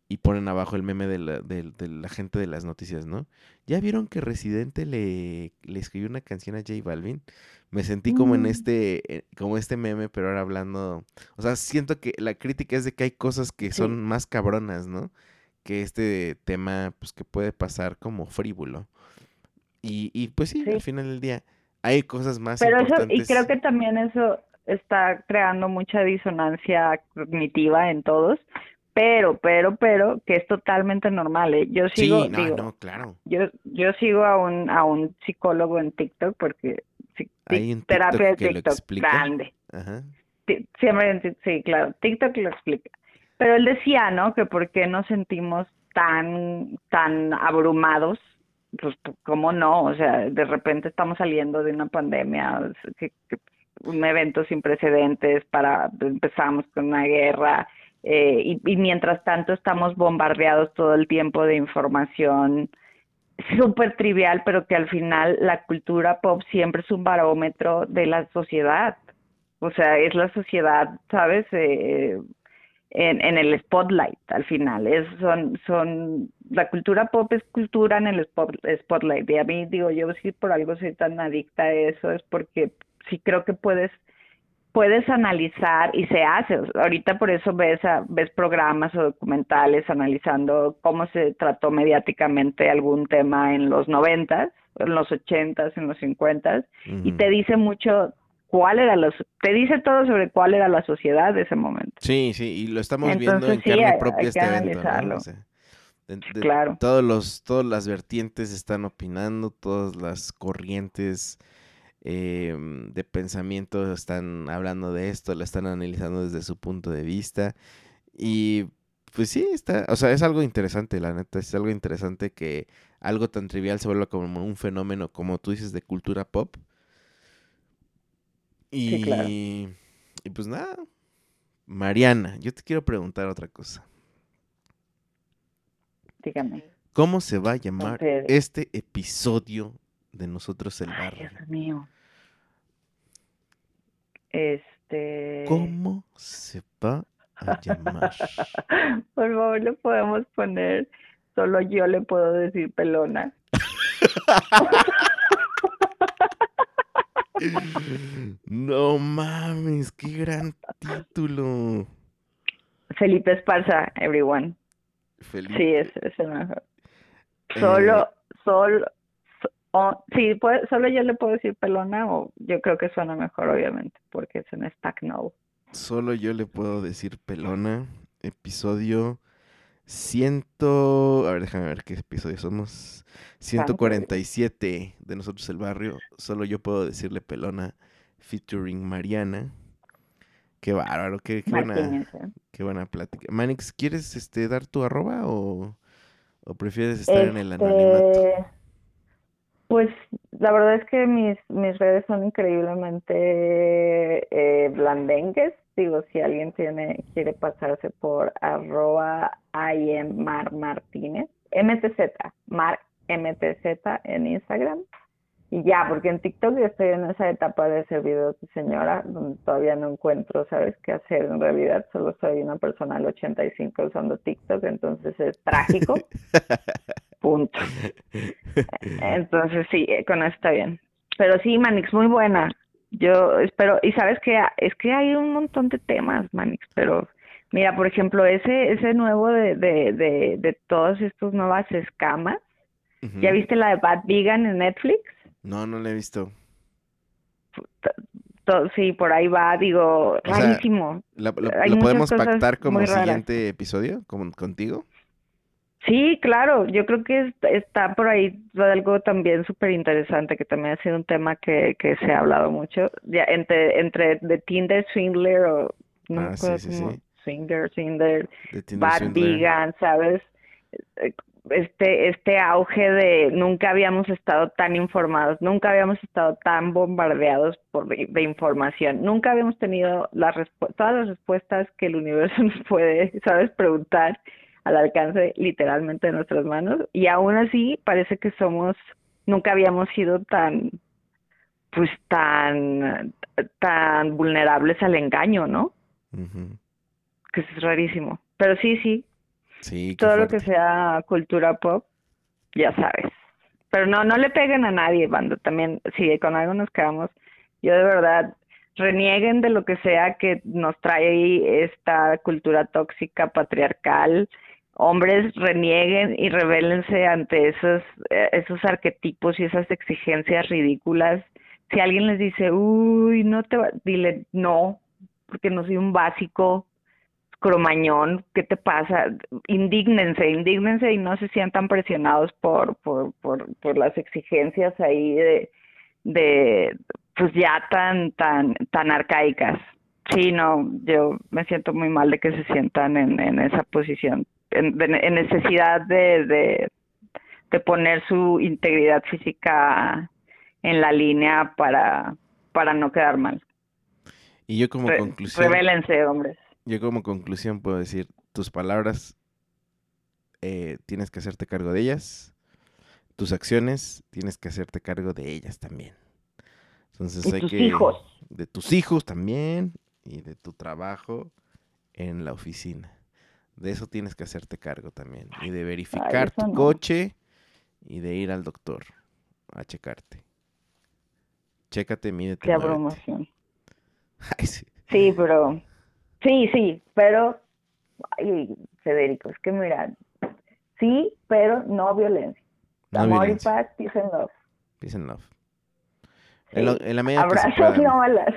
Y ponen abajo el meme de la, de- de la gente de las noticias, ¿no? ¿Ya vieron que Residente le, le escribió una canción a J Balvin? Me sentí como en Mm. este, eh, como este meme, pero ahora hablando, o sea, siento que la crítica es de que hay cosas que Sí. son más cabronas, ¿no? Que este tema, pues que puede pasar como frívolo. Y, y pues sí, Sí. al final del día, hay cosas más Pero eso, y importantes. creo que también eso está creando mucha disonancia cognitiva en todos, pero, pero, pero, que es totalmente normal, ¿eh? Yo Sí, sigo, no, digo, no, claro. yo, yo sigo a un, a un psicólogo en TikTok porque Hay un terapia de TikTok grande. Ajá. Siempre en sí, claro, TikTok lo explica. Pero él decía, ¿no? Que por qué nos sentimos tan, tan abrumados, pues cómo no, o sea, de repente estamos saliendo de una pandemia, un evento sin precedentes, para empezamos con una guerra, eh, y, y mientras tanto estamos bombardeados todo el tiempo de información súper trivial, pero que al final la cultura pop siempre es un barómetro de la sociedad. O sea, es la sociedad, ¿sabes? Eh, en, en el spotlight al final. Es, son, son, la cultura pop es cultura en el spot- spotlight. Y a mí, digo, yo sí por algo soy tan adicta a eso, es porque sí creo que puedes puedes analizar y se hace. Ahorita por eso ves, a- ves programas o documentales analizando cómo se trató mediáticamente algún tema en los noventas, en los ochentas, en los cincuentas, y Ujú. te dice mucho cuál era los, te dice todo sobre cuál era la sociedad de ese momento. Sí, sí, y lo estamos viendo en sí, carne propia hay este evento, ¿no? O sea, de- de- Claro. todos los, todas las vertientes están opinando, todas las corrientes eh, de pensamiento están hablando de esto, la están analizando desde su punto de vista. Y pues sí, está, o sea, es algo interesante, la neta, es algo interesante que algo tan trivial se vuelva como un fenómeno, como tú dices, de cultura pop. Y, Sí, claro. y pues nada, Mariana, yo te quiero preguntar otra cosa. Dígame. ¿Cómo se va a llamar este episodio de Nosotros el Ay, Barrio? Dios mío. Este. ¿Cómo se va a llamar? <laughs> Por favor, le podemos poner. Solo yo le puedo decir pelona. <laughs> No mames, qué gran título. Felipe Esparza, everyone. Felipe. Sí, es, es el mejor. Eh, Solo, solo, so- sí, puede- solo yo le puedo decir pelona o yo creo que suena mejor, obviamente, porque es en Stack No. Solo yo le puedo decir pelona. Episodio Ciento... A ver, déjame ver qué episodio somos. 147 de Nosotros el Barrio. Solo yo puedo decirle pelona featuring Mariana. Qué bárbaro, qué, qué buena, qué buena plática. Manix, ¿quieres este dar tu arroba o, o prefieres estar en el anonimato? Este, Pues la verdad es que mis, mis redes son increíblemente eh, blandengues. Digo, si alguien tiene, quiere pasarse por arroba Mar Martínez, MTZ, Mar MTZ en Instagram. Y ya, porque en TikTok yo estoy en esa etapa de ser videos de señora, donde todavía no encuentro, ¿sabes qué hacer? En realidad solo soy una persona del 85 usando TikTok, entonces es trágico. <laughs> Punto. Entonces sí, eh, con eso está bien. Pero sí, Manix, muy buena. Yo espero, y sabes que es que hay un montón de temas, Manix, pero mira, por ejemplo, ese ese nuevo de de de, de todas estas nuevas escamas. ¿Ya viste la de Bad Vegan en Netflix? No, no lo he visto. To- sí, por ahí va, digo, O sea, rarísimo. ¿La- ¿Lo, lo podemos pactar como siguiente episodio con- contigo? Sí, claro, yo creo que es- está por ahí algo también súper interesante, que también ha sido un tema que, que se ha hablado mucho, ya entre, entre de Tinder, Swindler o no Ah, sí, sí, sí. Swinger, Tinder Bad Swindler. Vegan, ¿sabes? Eh, Este, este auge de nunca habíamos estado tan informados, nunca habíamos estado tan bombardeados por de, información, nunca habíamos tenido las todas las respuestas que el universo <laughs> nos puede, ¿sabes? Preguntar al alcance literalmente de nuestras manos y aún así parece que somos, nunca habíamos sido tan, pues tan, tan vulnerables al engaño, ¿no? Ujú. Que es rarísimo. Pero sí, sí, todo lo que sea cultura pop, ya sabes. Pero no, no le peguen a nadie, banda. También, si con algo nos quedamos, yo de verdad, renieguen de lo que sea que nos trae ahí esta cultura tóxica, patriarcal. Hombres, renieguen y rebélense ante esos, eh, esos arquetipos y esas exigencias ridículas. Si alguien les dice, uy, no te va, dile no, porque no soy un básico cromañón, ¿qué te pasa? Indígnense, indígnense y no se sientan presionados por, por, por, por las exigencias ahí de, de, pues ya tan, tan, tan arcaicas. Sí, no, yo me siento muy mal de que se sientan en, en esa posición, en, de- en necesidad de, de, de poner su integridad física en la línea para, para no quedar mal. Y yo como Re- conclusión, Rebélense, hombres. yo como conclusión puedo decir, tus palabras eh, tienes que hacerte cargo de ellas, tus acciones tienes que hacerte cargo de ellas también. Entonces Y hay tus que hijos. de tus hijos también y de tu trabajo en la oficina. De eso tienes que hacerte cargo también y de verificar eso tu no. coche y de ir al doctor a checarte. Chécate, mídete, Qué abrumación. <laughs> Ay, sí. Sí, pero sí, sí, pero ay, Federico, es que mira, sí, pero no violencia. No Amor violencia. y paz, peace and love. Peace and love. Sí. En, lo- en la medida que se Abrazos, pueda. no balas.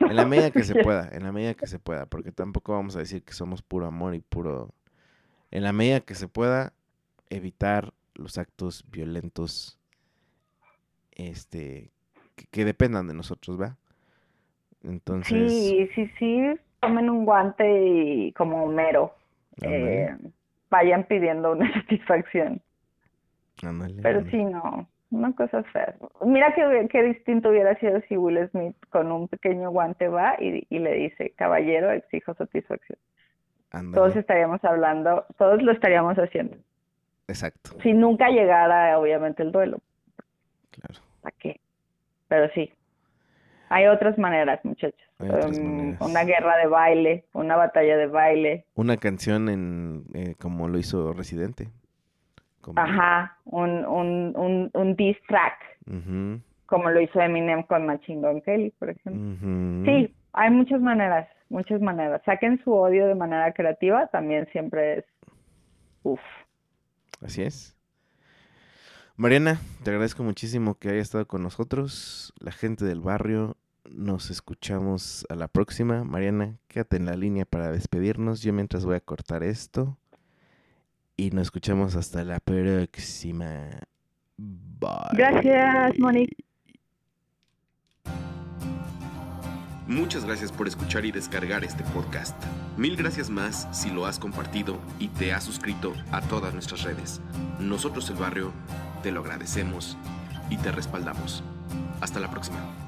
En la medida que se <laughs> pueda, en la medida que se pueda, porque tampoco vamos a decir que somos puro amor y puro... En la medida que se pueda, evitar los actos violentos, este, que, que dependan de nosotros, ¿va? Entonces, Sí, sí, sí, tomen un guante y como Homero, eh, vayan pidiendo una <laughs> satisfacción. Pero ándale. sí, no, una cosa fea. Mira qué, qué distinto hubiera sido si Will Smith con un pequeño guante va y, y le dice, caballero, exijo satisfacción. Todos estaríamos hablando, todos lo estaríamos haciendo. exacto, Si nunca llegara, obviamente, el duelo, claro. ¿para qué? Pero sí, hay otras maneras, muchachos. Hay otras Um, maneras. una guerra de baile, una batalla de baile, Una canción en, eh, como lo hizo Residente. Como, ajá, un, un, un, un diss track, como lo hizo Eminem con Machine Gun Kelly, por ejemplo. Sí, hay muchas maneras, muchas maneras. Saquen su odio de manera creativa, también siempre es, uff. Así es. Mariana, te agradezco muchísimo que hayas estado con nosotros. La gente del barrio, nos escuchamos a la próxima. Mariana, quédate en la línea para despedirnos. Yo mientras voy a cortar esto. Y nos escuchamos hasta la próxima. Bye. Gracias, Monique. Muchas gracias por escuchar y descargar este podcast. Mil gracias más si lo has compartido y te has suscrito a todas nuestras redes. Nosotros el barrio te lo agradecemos y te respaldamos. Hasta la próxima.